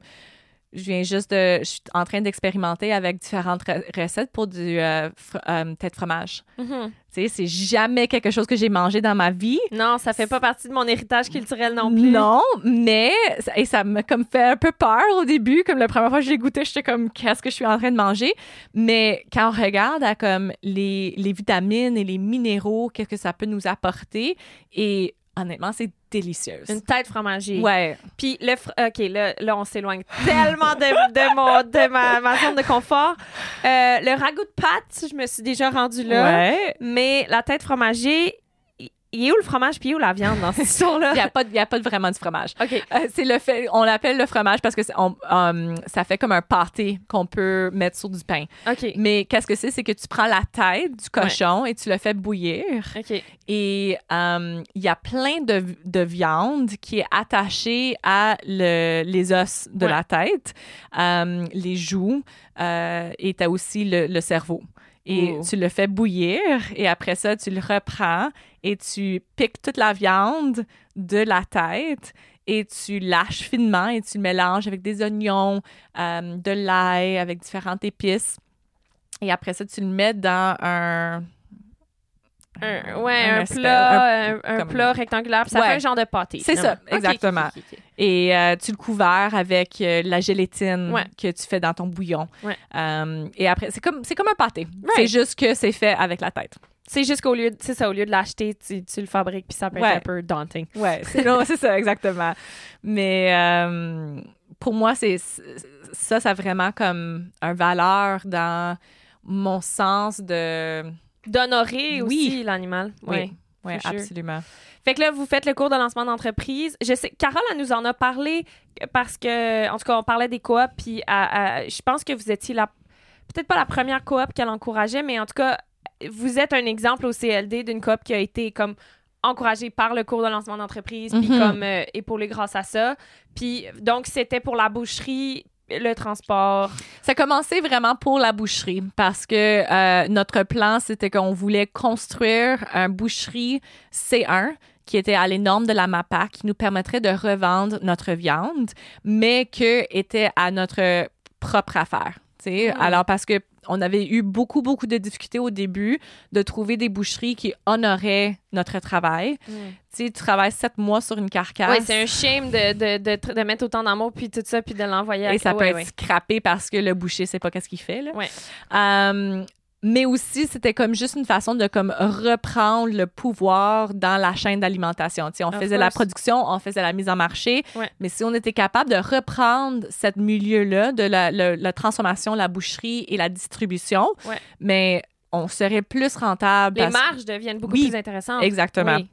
je viens juste de, je suis en train d'expérimenter avec différentes re- recettes pour du euh, fr- euh, tête fromage. Mhm. Tu sais, c'est jamais quelque chose que j'ai mangé dans ma vie. Non, ça fait pas partie de mon héritage culturel non plus. Non, mais et ça m'a comme fait un peu peur au début, comme la première fois que je l'ai goûté, j'étais comme qu'est-ce que je suis en train de manger? Mais quand on regarde à comme les, les vitamines et les minéraux, qu'est-ce que ça peut nous apporter, et honnêtement, c'est délicieuse. Une tête fromagée. Ouais. Puis le fr- OK, là, là on s'éloigne tellement de, de, mon, de ma, ma zone de confort. Euh, le ragoût de pâte, je me suis déjà rendue là. Ouais. Mais la tête fromagée, il- est où le fromage puis où la viande dans cette histoire-là? Il n'y a, pas de- il y a pas de- vraiment du fromage. OK. Euh, c'est le fait, on l'appelle le fromage parce que on- um, ça fait comme un pâté qu'on peut mettre sur du pain. OK. Mais qu'est-ce que c'est? C'est que tu prends la tête du cochon et tu le fais bouillir. OK. Et um, il y a plein de, de viande qui est attachée à le- les os de Ouais. la tête, um, les joues, euh, et tu as aussi le, le cerveau. Et tu le fais bouillir et après ça, tu le reprends et tu piques toute la viande de la tête et tu lâches finement et tu le mélanges avec des oignons, euh, de l'ail, avec différentes épices. Et après ça, tu le mets dans un... Un, ouais, un, plat, un, un comme- plat rectangulaire. puis Ça Ouais. fait un genre de pâté. C'est ça, exactement. Et euh, tu le couverts avec euh, la gélatine Ouais. que tu fais dans ton bouillon. Ouais. Euh, et après, c'est comme, c'est comme un pâté. Right. C'est juste que c'est fait avec la tête. C'est juste qu'au lieu, de- c'est ça, au lieu de l'acheter, tu, tu le fabriques, puis ça peut être un peu daunting. Ouais, c'est ça, exactement. Mais euh, pour moi, c'est ça, ça a vraiment comme un valeur dans mon sens de. D'honorer Oui. aussi l'animal. Oui, oui, absolument. Fait que là, vous faites le cours de lancement d'entreprise. Je sais, Carole, elle nous en a parlé parce que, en tout cas, on parlait des coops, puis à- à- je pense que vous étiez la, peut-être pas la première coop qu'elle encourageait, mais en tout cas, vous êtes un exemple au CLD d'une coop qui a été comme encouragée par le cours de lancement d'entreprise, puis Mhm. comme euh, épaulée grâce à ça. Puis donc, c'était pour la boucherie, le transport. Ça a commencé vraiment pour la boucherie parce que euh, notre plan, c'était qu'on voulait construire un boucherie C1 qui était à les normes de la MAPA, qui nous permettrait de revendre notre viande, mais que était à notre propre affaire. tu sais. Mm. Alors, parce que on avait eu beaucoup, beaucoup de difficultés au début de trouver des boucheries qui honoraient notre travail. Tu sais, tu travailles sept mois sur une carcasse. Oui, c'est un shame de, de, de, tr- de mettre autant d'amour, puis tout ça, puis de l'envoyer à Et ça peut Ouais, être scrappé parce que le boucher sait pas qu'est-ce qu'il fait. Là. Ouais. Euh, mais aussi, c'était comme juste une façon de comme reprendre le pouvoir dans la chaîne d'alimentation. Tu sais, on Of faisait la production, on faisait la mise en marché, Ouais. mais si on était capable de reprendre cette milieu-là de la, la transformation, la boucherie et la distribution, Ouais. mais on serait plus rentable. Les marges deviennent beaucoup Oui, plus intéressantes. Exactement. Oui.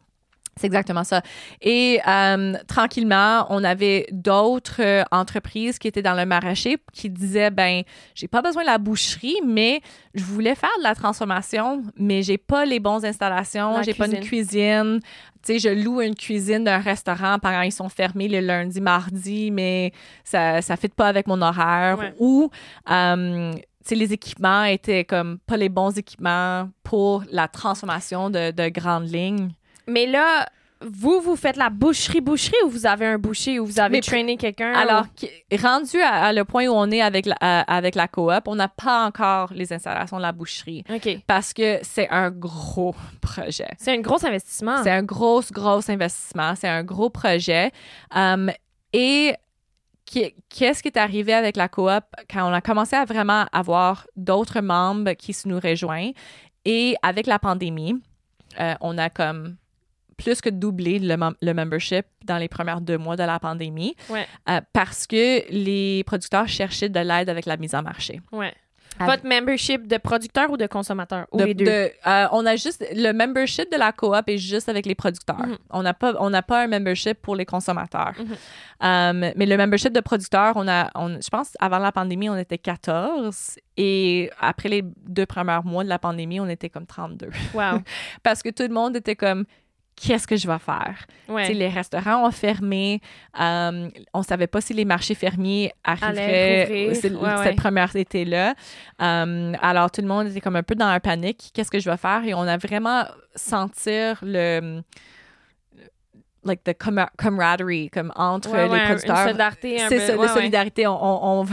C'est exactement ça. Et euh, tranquillement, on avait d'autres euh, entreprises qui étaient dans le maraîcher qui disaient ben, j'ai pas besoin de la boucherie, mais je voulais faire de la transformation, mais j'ai pas les bonnes installations, La j'ai pas une cuisine. Tu sais, je loue une cuisine d'un restaurant pendant ils sont fermés le lundi, mardi, mais ça ça fit pas avec mon horaire. Ouais. Ou euh, tu sais, les équipements étaient comme pas les bons équipements pour la transformation de, de grandes lignes. Mais là, vous, vous faites la boucherie-boucherie ou vous avez un boucher ou vous avez Mais trainé quelqu'un? Alors, ou- rendu à, à le point où on est avec la, à- avec la coop, on n'a pas encore les installations de la boucherie OK. parce que c'est un gros projet. C'est un gros investissement. C'est un gros, gros investissement. C'est un gros projet. Um, et qu'est-ce qui est arrivé avec la coop quand on a commencé à vraiment avoir d'autres membres qui se nous rejoignent? Et avec la pandémie, euh, on a comme plus que doublé le, mem- le membership dans les premières deux mois de la pandémie Ouais. euh, parce que les producteurs cherchaient de l'aide avec la mise en marché. Ouais. Votre membership de producteur ou de consommateur? Ou De- les deux? de- euh, on a juste le membership de la coop est juste avec les producteurs. Mhm. On n'a pas on n'a pas un membership pour les consommateurs. Mhm. Euh, mais le membership de producteurs, on a on, je pense avant la pandémie, on était 14 et après les deux premiers mois de la pandémie, on était comme 32 Wow. parce que tout le monde était comme qu'est-ce que je vais faire? Ouais. Les restaurants ont fermé. euh, on savait pas si les marchés fermiers arriveraient cette ouais. première été-là. Euh, alors, tout le monde était comme un peu dans la panique. Qu'est-ce que je vais faire? Et on a vraiment sentir le like the camar- camaraderie comme entre Ouais, les producteurs. Une solidarité un C'est ça, la solidarité. On, on-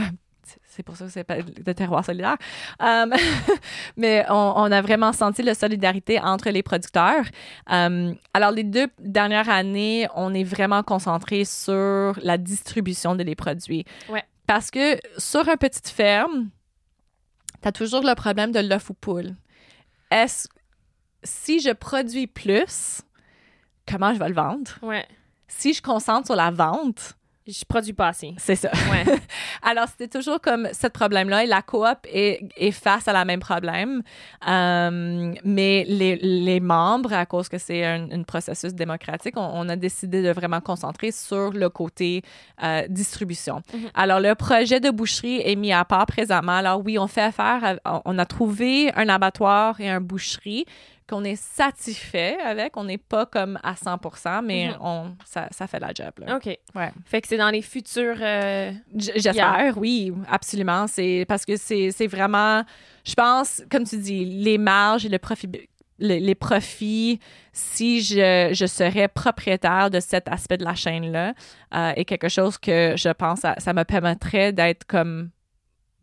c'est pour ça que c'est pas le terroir solidaire. Um, mais on, on a vraiment senti la solidarité entre les producteurs. Um, alors, les deux dernières années, on est vraiment concentré sur la distribution de les produits. Ouais. Parce que sur une petite ferme, tu as toujours le problème de l'œuf ou poule. Est-ce si je produis plus, comment je vais le vendre? Ouais. Si je concentre sur la vente, Je produis pas assez. c'est ça. Ouais. Alors, c'était toujours comme ce problème-là. Et la coop est, est face à la même problème. Euh, mais les, les membres, à cause que c'est un, un processus démocratique, on, on a décidé de vraiment concentrer sur le côté euh, distribution. Mhm. Alors, le projet de boucherie est mis à part présentement. Alors, oui, on fait affaire, à- on a trouvé un abattoir et un boucherie qu'on est satisfait avec. On n'est pas comme à 100% mais Mhm. on, ça, ça fait la job. Là. OK. Ouais. Fait que c'est dans les futurs. euh, J'espère, oui, absolument. C'est parce que c'est vraiment, je pense, comme tu dis, les marges et le profit, le- les profits, si je, je serais propriétaire de cet aspect de la chaîne-là, euh, est quelque chose que je pense, ça me permettrait d'être comme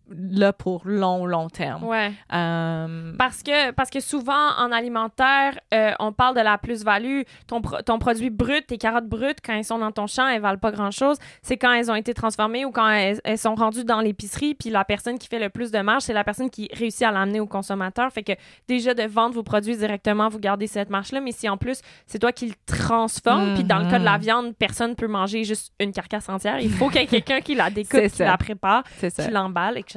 là pour long, long terme. Ouais. Euh, Parce que, parce que souvent, en alimentaire, euh, on parle de la plus-value. Ton, pro- ton produit brut, tes carottes brutes, quand elles sont dans ton champ, elles valent pas grand-chose. C'est quand elles ont été transformées ou quand elles, elles sont rendues dans l'épicerie. Puis la personne qui fait le plus de marge, c'est la personne qui réussit à l'amener au consommateur. Fait que déjà, de vendre vos produits directement, vous gardez cette marge-là. Mais si en plus, c'est toi qui le transforme, puis dans le cas de la Mhm. viande, personne peut manger juste une carcasse entière. Il faut qu'il y ait quelqu'un qui la découpe, qui la prépare qui l'emballe, etc.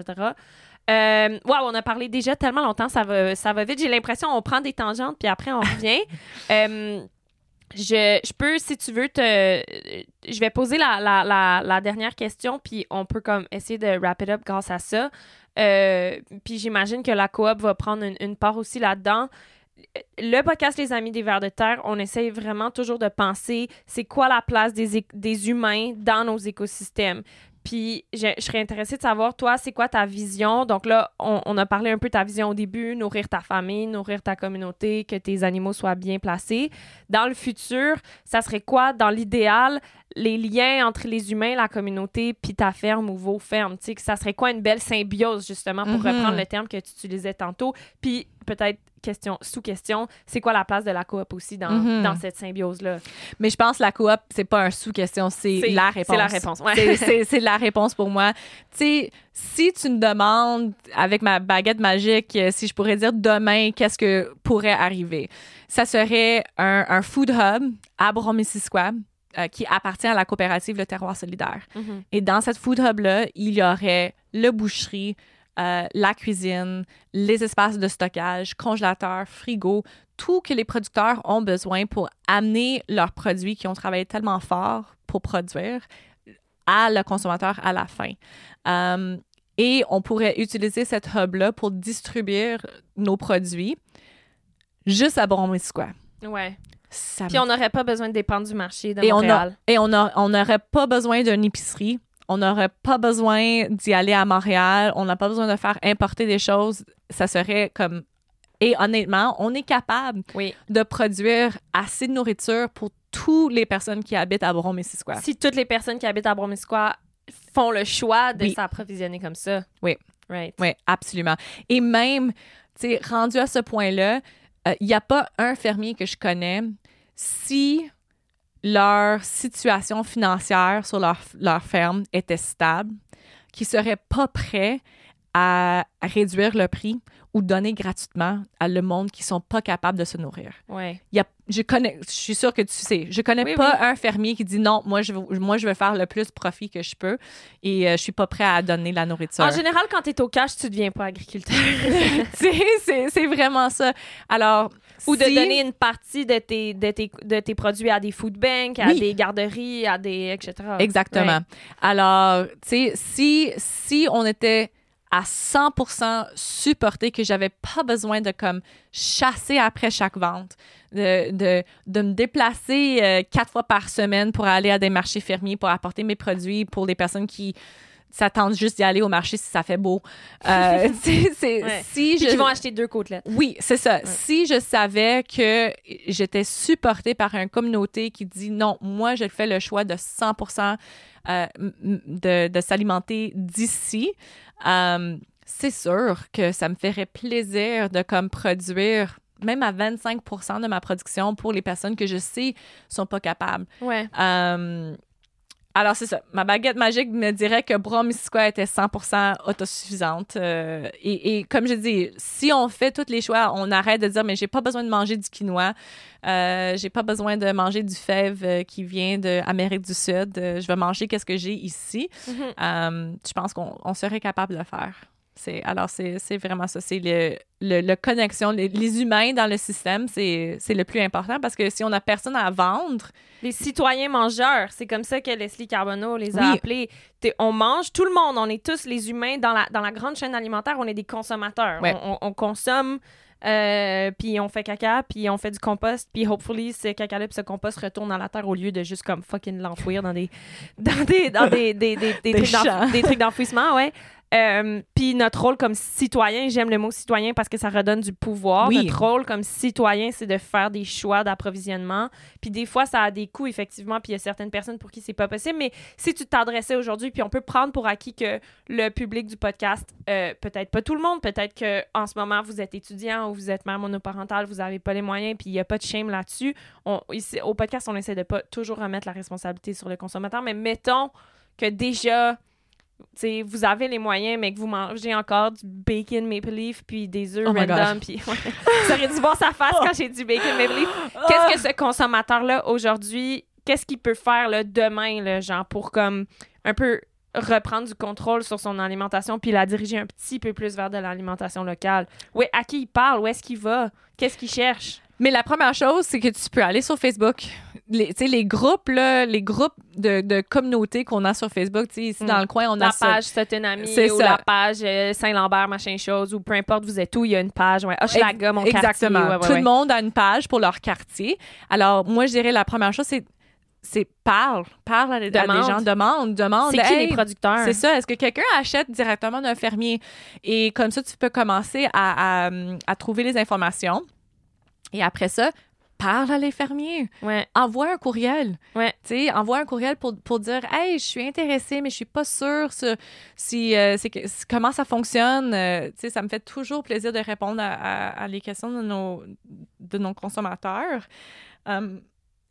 Euh, wow, on a parlé déjà tellement longtemps, ça va, ça va vite. J'ai l'impression on prend des tangentes, puis après on revient. Euh, je, je peux, si tu veux, te, je vais poser la, la, la, la dernière question, puis on peut comme essayer de wrap it up grâce à ça. Euh, puis j'imagine que la coop va prendre une, une part aussi là-dedans. Le podcast Les Amis des Vers de Terre, on essaye vraiment toujours de penser c'est quoi la place des, des humains dans nos écosystèmes. Puis je, je serais intéressée de savoir, toi, c'est quoi ta vision? Donc là, on, on a parlé un peu de ta vision au début, nourrir ta famille, nourrir ta communauté, que tes animaux soient bien placés. Dans le futur, ça serait quoi, dans l'idéal, les liens entre les humains, la communauté, puis ta ferme ou vos fermes? Tu sais, que ça serait quoi une belle symbiose, justement, pour Mhm. reprendre le terme que tu utilisais tantôt? Puis peut-être, question, sous-question, c'est quoi la place de la coop aussi dans, Mhm. dans cette symbiose-là? Mais je pense que la coop, c'est pas un sous-question, c'est la réponse. c'est la réponse, ouais. C'est- la réponse pour moi. Tu sais, si tu me demandes, avec ma baguette magique, euh, si je pourrais dire demain, qu'est-ce que pourrait arriver, ça serait un, un food hub à Bromissisquoi euh, qui appartient à la coopérative Le Terroir Solidaire. Mhm. Et dans cette food hub-là, il y aurait le boucherie, euh, la cuisine, les espaces de stockage, congélateur, frigo, tout que les producteurs ont besoin pour amener leurs produits qui ont travaillé tellement fort pour produire à le consommateur à la fin. Euh, et on pourrait utiliser cette hub-là pour distribuer nos produits juste à Bromisquoi. Ouais. Ça Puis on n'aurait pas besoin de dépendre du marché de et on a- et on n'aurait pas besoin d'une épicerie. On n'aurait pas besoin d'y aller à Montréal. On n'a pas besoin de faire importer des choses. Ça serait comme. Et honnêtement, on est capable Oui. de produire assez de nourriture pour toutes les personnes qui habitent à Brown-Missisquoi. Si toutes les personnes qui habitent à Bromisquoi font le choix de Oui. s'approvisionner comme ça. Oui. Right. Oui, absolument. Et même, tu sais, rendu à ce point-là, euh, il n'y a pas un fermier que je connais, si leur situation financière sur leur, leur ferme était stable, qui serait pas prêt à réduire le prix ou donner gratuitement à le monde qui sont pas capables de se nourrir. Ouais. Il y a, je connais, je suis sûre que tu sais, je connais Oui, pas oui. un fermier qui dit non, moi je veux, moi je veux faire le plus profit que je peux et euh, je suis pas prêt à donner la nourriture. En général, quand tu es au cash, tu deviens pas agriculteur. C'est c'est vraiment ça. Alors Ou de donner une partie de tes, de tes, de tes produits à des food banks, à Oui. des garderies, à des etc. exactement. Ouais. Alors, tu sais, si si on était à 100% supporté, que j'avais pas besoin de comme chasser après chaque vente, de, de, me déplacer euh, quatre fois par semaine pour aller à des marchés fermiers pour apporter mes produits pour les personnes qui s'attendent juste d'y aller au marché si ça fait beau. Euh, c'est, c'est- Ouais. si Puis je qui vont acheter deux côtelettes. oui, c'est ça. Si je savais que j'étais supportée par une communauté qui dit non, moi, je fais le choix de 100 euh, m- m- de, de s'alimenter d'ici, euh, c'est sûr que ça me ferait plaisir de comme produire même à 25% de ma production pour les personnes que je sais sont pas capables. Ouais. Euh, alors, c'est ça. Ma baguette magique me dirait que Bras-Missisquoi était 100% autosuffisante. Euh, et, et comme je dis, si on fait tous les choix, on arrête de dire, mais j'ai pas besoin de manger du quinoa, euh, j'ai pas besoin de manger du fève euh, qui vient d'Amérique du Sud, euh, je vais manger qu'est-ce que j'ai ici. Mhm. Euh, je pense qu'on on serait capable de le faire. C'est, alors, c'est, vraiment ça. C'est le, le, le connexion. Les, les humains dans le système, c'est, le plus important parce que si on n'a personne à vendre, Les citoyens mangeurs, c'est comme ça que Leslie Carbonneau les a Oui. appelés. On mange, tout le monde, on est tous les humains dans la, dans la grande chaîne alimentaire, on est des consommateurs. Ouais. On, on- on consomme, euh, puis on fait caca, puis on fait du compost, puis hopefully ce caca-là, puis ce compost retourne dans la terre au lieu de juste comme fucking l'enfouir dans des, dans des, dans des, des, des, des Des trucs, d'enf- champs. des trucs d'enfouissement, ouais. Euh, puis notre rôle comme citoyen, j'aime le mot citoyen parce que ça redonne du pouvoir. Oui. Notre rôle comme citoyen, c'est de faire des choix d'approvisionnement. Puis des fois, ça a des coûts, effectivement, puis il y a certaines personnes pour qui c'est pas possible. Mais si tu t'adressais aujourd'hui, puis on peut prendre pour acquis que le public du podcast, euh, peut-être pas tout le monde, peut-être que en ce moment, vous êtes étudiant ou vous êtes mère monoparentale, vous avez pas les moyens, puis il y a pas de shame là-dessus. On, ici, au podcast, on essaie de pas toujours remettre la responsabilité sur le consommateur, mais mettons que déjà... tu sais, vous avez les moyens, mais que vous mangez encore du bacon maple leaf puis des œufs Oh random. Puis, ouais. Vous auriez dû voir sa face quand j'ai dit bacon maple leaf. Qu'est-ce que ce consommateur-là, aujourd'hui, qu'est-ce qu'il peut faire là, demain, là, genre, pour comme un peu reprendre du contrôle sur son alimentation puis la diriger un petit peu plus vers de l'alimentation locale? Oui, à qui il parle? Où est-ce qu'il va? Qu'est-ce qu'il cherche? Mais la première chose, c'est que tu peux aller sur Facebook. Les, tu sais, les groupes, là, les groupes de, de communautés qu'on a sur Facebook, tu sais, ici Mm. dans le coin, on la a page C'est ou ça. la page euh, Saint-Lambert, machin chose, ou peu importe, vous êtes où, il y a une page. Ouais. Hochelaga, mon quartier. Exactement. ouais, ouais, Tout le monde a une page pour leur quartier. Alors, moi, je dirais la première chose, c'est c'est parle, parle à, à des gens, demande, demande. C'est qui Hey, les producteurs? C'est ça. Est-ce que quelqu'un achète directement d'un fermier? Et comme ça, tu peux commencer à, à, à trouver les informations. Et après ça, parle à les fermiers. Ouais. Envoie un courriel. Ouais. Envoie un courriel pour, pour dire Hey, je suis intéressée, mais je suis pas sûre sur- si, euh, c'est que- si- comment ça fonctionne. Euh, ça me fait toujours plaisir de répondre à, à- à les questions de nos, de nos consommateurs. Um,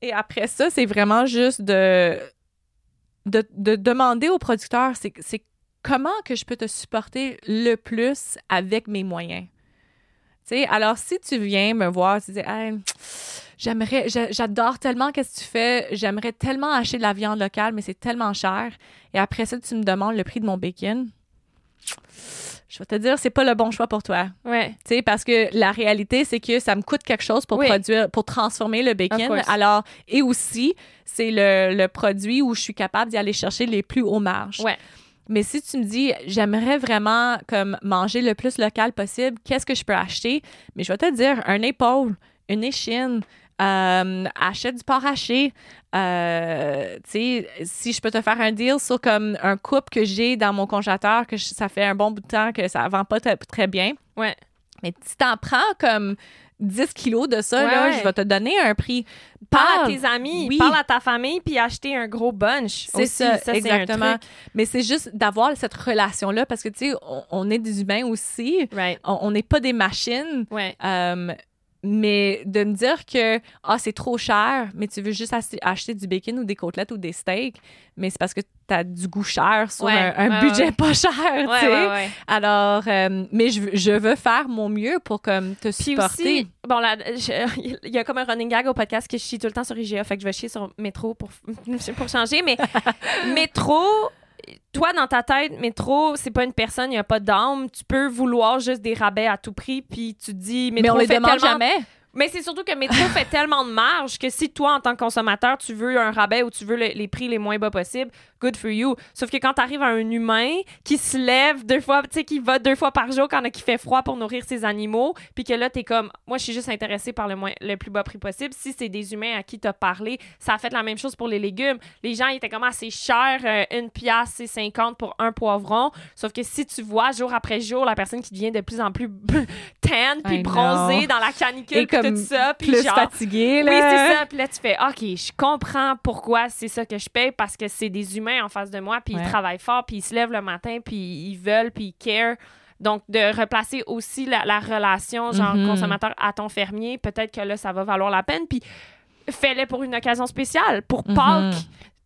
et après ça, c'est vraiment juste de, de, de demander aux producteurs c'est, c'est comment que je peux te supporter le plus avec mes moyens? Alors si tu viens me voir, tu dis Hey, j'aimerais, j'a- j'adore tellement qu'est-ce que tu fais, j'aimerais tellement acheter de la viande locale, mais c'est tellement cher. Et après ça, tu me demandes le prix de mon bacon. Je vais te dire, c'est pas le bon choix pour toi. Ouais. Tu sais, parce que la réalité, c'est que ça me coûte quelque chose pour Oui. produire, pour transformer le bacon. Alors, et aussi, c'est le, le produit où je suis capable d'y aller chercher les plus hauts marges. Ouais. Mais si tu me dis, j'aimerais vraiment comme manger le plus local possible, qu'est-ce que je peux acheter? Mais je vais te dire, un épaule, une échine, euh, achète du porc haché. Euh, tu sais, si je peux te faire un deal sur comme un couple que j'ai dans mon congélateur, que je- ça fait un bon bout de temps que ça vend pas très bien. Ouais. Mais si t'en prends comme 10 kilos de ça, Ouais, là, je vais te donner un prix. Parle à Parle. tes amis, Oui. parle à ta famille, puis acheter un gros bunch. C'est ça, c'est un exactement. truc. Mais c'est juste d'avoir cette relation-là parce que, tu sais, on, on est des humains aussi. Right. On on n'est pas des machines. Ouais. Euh, mais de me dire que ah c'est trop cher, mais tu veux juste ach- acheter du bacon ou des côtelettes ou des steaks, mais c'est parce que tu as du goût cher sur Ouais, un, un ouais, budget ouais. pas cher, tu sais. Alors, euh, mais je, veux- je veux faire mon mieux pour comme te Puis supporter. aussi, bon, là, il y a comme un running gag au podcast que je chie tout le temps sur IGA, fait que je vais chier sur Métro pour, pour changer, mais Métro, toi, dans ta tête, Métro, c'est pas une personne, il n'y a pas d'âme. Tu peux vouloir juste des rabais à tout prix, puis tu te dis, Métro mais on les fait demande tellement... jamais. Mais c'est surtout que Métro fait tellement de marge que si toi, en tant que consommateur, tu veux un rabais ou tu veux le- les prix les moins bas possibles, good for you. Sauf que quand t'arrives à un humain qui se lève deux fois, tu sais, qui va deux fois par jour quand il fait froid pour nourrir ses animaux, puis que là, t'es comme, moi, je suis juste intéressée par le, moins, le plus bas prix possible. Si c'est des humains à qui t'as parlé, ça a fait la même chose pour les légumes. Les gens, ils étaient comme assez cher, euh, une pièce, c'est 50 pour un poivron. Sauf que si tu vois jour après jour la personne qui devient de plus en plus tan, puis bronzée dans la canicule, Et comme tout ça, puis Plus genre... fatigué, là. Oui, c'est ça. Puis là, tu fais, OK, je comprends pourquoi c'est ça que je paye parce que c'est des humains en face de moi, puis Ouais. ils travaillent fort, puis ils se lèvent le matin, puis ils veulent, puis ils care. Donc, de replacer aussi la, la relation, genre, Mhm. consommateur à ton fermier, peut-être que là, ça va valoir la peine. Puis, fais-le pour une occasion spéciale. Pour Mhm. Pâques,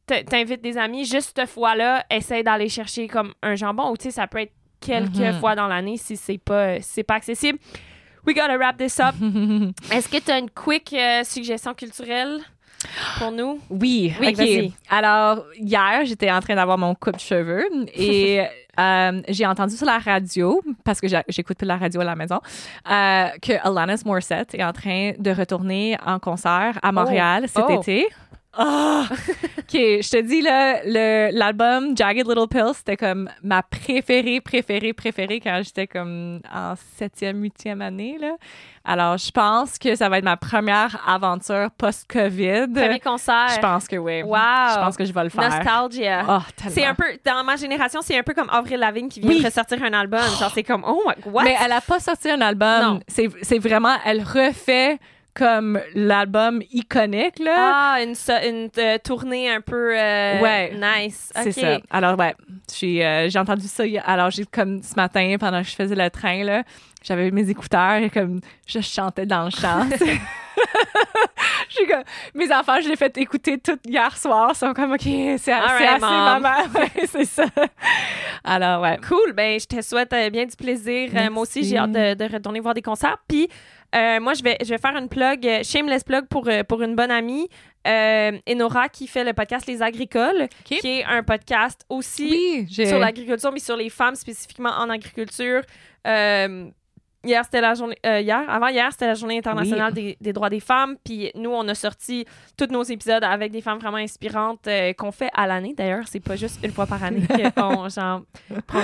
t- t'invites des amis, juste cette fois-là, essaye d'aller chercher comme un jambon, ou tu sais, ça peut être quelques Mhm. fois dans l'année si c'est pas, si c'est pas accessible. We gotta wrap this up. Est-ce que tu as une quick euh, suggestion culturelle? Pour nous? Oui, Oui. Alors, hier, j'étais en train d'avoir mon coupe de cheveux et euh, j'ai entendu sur la radio, parce que j'écoute plus la radio à la maison, euh, que Alanis Morissette est en train de retourner en concert à Montréal cet Oh. été. Ah! OK, je te dis, là, le- l'album Jagged Little Pill, c'était comme ma préférée, préférée, préférée quand j'étais comme en septième, huitième année, là. Alors, je pense que ça va être ma première aventure post-COVID. Premier concert. Je pense que oui. Wow. Je pense que je vais le faire. Nostalgia. Oh, c'est un peu, dans ma génération, c'est un peu comme Avril Lavigne qui vient Oui. de ressortir un album. Genre, c'est comme, oh my, what? Mais elle a pas sorti un album. C'est vraiment, elle refait comme l'album iconique, là. Ah, une, so- une euh, tournée un peu euh, Ouais. nice. C'est ça. Alors, ouais, suis, euh, j'ai entendu ça. Alors, j'ai comme ce matin, pendant que je faisais le train, là, j'avais mes écouteurs et comme je chantais dans le champ. Comme, mes enfants, je les fait écouter tout hier soir. Ils sont comme, OK, c'est right, assez, mom. maman. Ouais, c'est ça. Alors, ouais. Cool. Ben, je te souhaite bien du plaisir. Moi aussi, j'ai hâte de, de retourner voir des concerts. Puis, euh, moi, je vais, je vais faire une plug, euh, shameless plug pour, euh, pour une bonne amie, euh, Enora, qui fait le podcast Les Agricoles, qui est un podcast aussi Oui, sur l'agriculture, mais sur les femmes spécifiquement en agriculture. Euh, hier, c'était la journée. euh, hier, avant hier, c'était la journée internationale des, des droits des femmes. Puis nous, on a sorti tous nos épisodes avec des femmes vraiment inspirantes euh, qu'on fait à l'année. D'ailleurs, c'est pas juste une fois par année qu'on genre,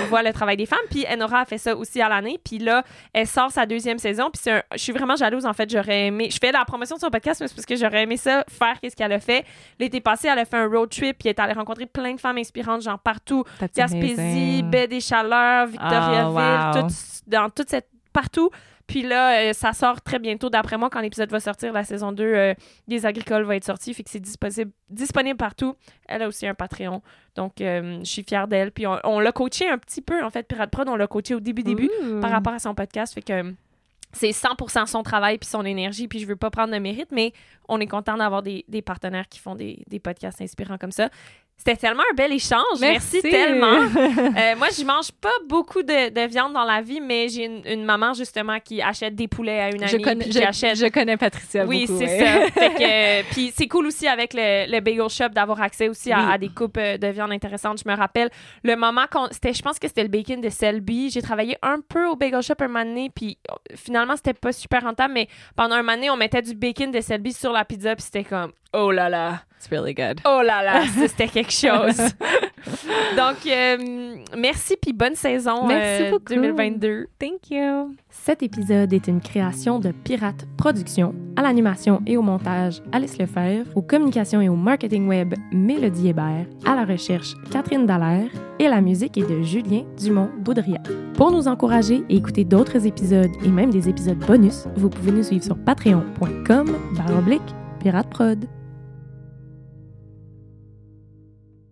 voit le travail des femmes. Puis Enora a fait ça aussi à l'année. Puis là, elle sort sa deuxième saison. Puis un- je suis vraiment jalouse, en fait. J'aurais aimé. Je fais la promotion de son podcast, mais c'est parce que j'aurais aimé ça, faire qu'est-ce qu'elle a fait. L'été passé, elle a fait un road trip. Puis elle est allée rencontrer plein de femmes inspirantes, genre partout. Gaspésie. Baie des Chaleurs, Victoriaville, Ah, wow. tout- dans toute cette partout. Puis là, euh, ça sort très bientôt. D'après moi, quand l'épisode va sortir, la saison 2 euh, des Agricoles va être sortie. Fait que c'est disponible, disponible partout. Elle a aussi un Patreon. Donc, euh, je suis fière d'elle. Puis on, on l'a coaché un petit peu, en fait, Pirate Prod. On l'a coaché au début, début Ouh. par rapport à son podcast. Fait que c'est 100% son travail puis son énergie. Puis je veux pas prendre de mérite, mais on est content d'avoir des, des partenaires qui font des, des podcasts inspirants comme ça. C'était tellement un bel échange. Merci, Merci. tellement. Euh, moi, je mange pas beaucoup de, de viande dans la vie, mais j'ai une, une maman justement qui achète des poulets à une amie Je connais, puis je, qui achète. je connais Patricia Oui, c'est ouais. ça. Euh, puis c'est cool aussi avec le, le bagel shop d'avoir accès aussi à, Oui. à des coupes euh, de viande intéressantes. Je me rappelle le moment qu'on c'était je pense que c'était le bacon de Selby. J'ai travaillé un peu au bagel shop un moment donné puis euh, finalement c'était pas super rentable mais pendant un moment donné, on mettait du bacon de Selby sur la pizza puis c'était comme oh là là. It's really good. Oh là là, c'était quelque chose. Donc, euh, merci puis bonne saison Merci euh, beaucoup. 2022. Thank you. Cet épisode est une création de Pirate Productions, à l'animation et au montage Alice Lefebvre, aux communications et au marketing web Mélodie Hébert, à la recherche Catherine Dallaire et la musique est de Julien Dumont-Baudrillard. Pour nous encourager et écouter d'autres épisodes et même des épisodes bonus, vous pouvez nous suivre sur patreon.com baroblique Pirate Prod.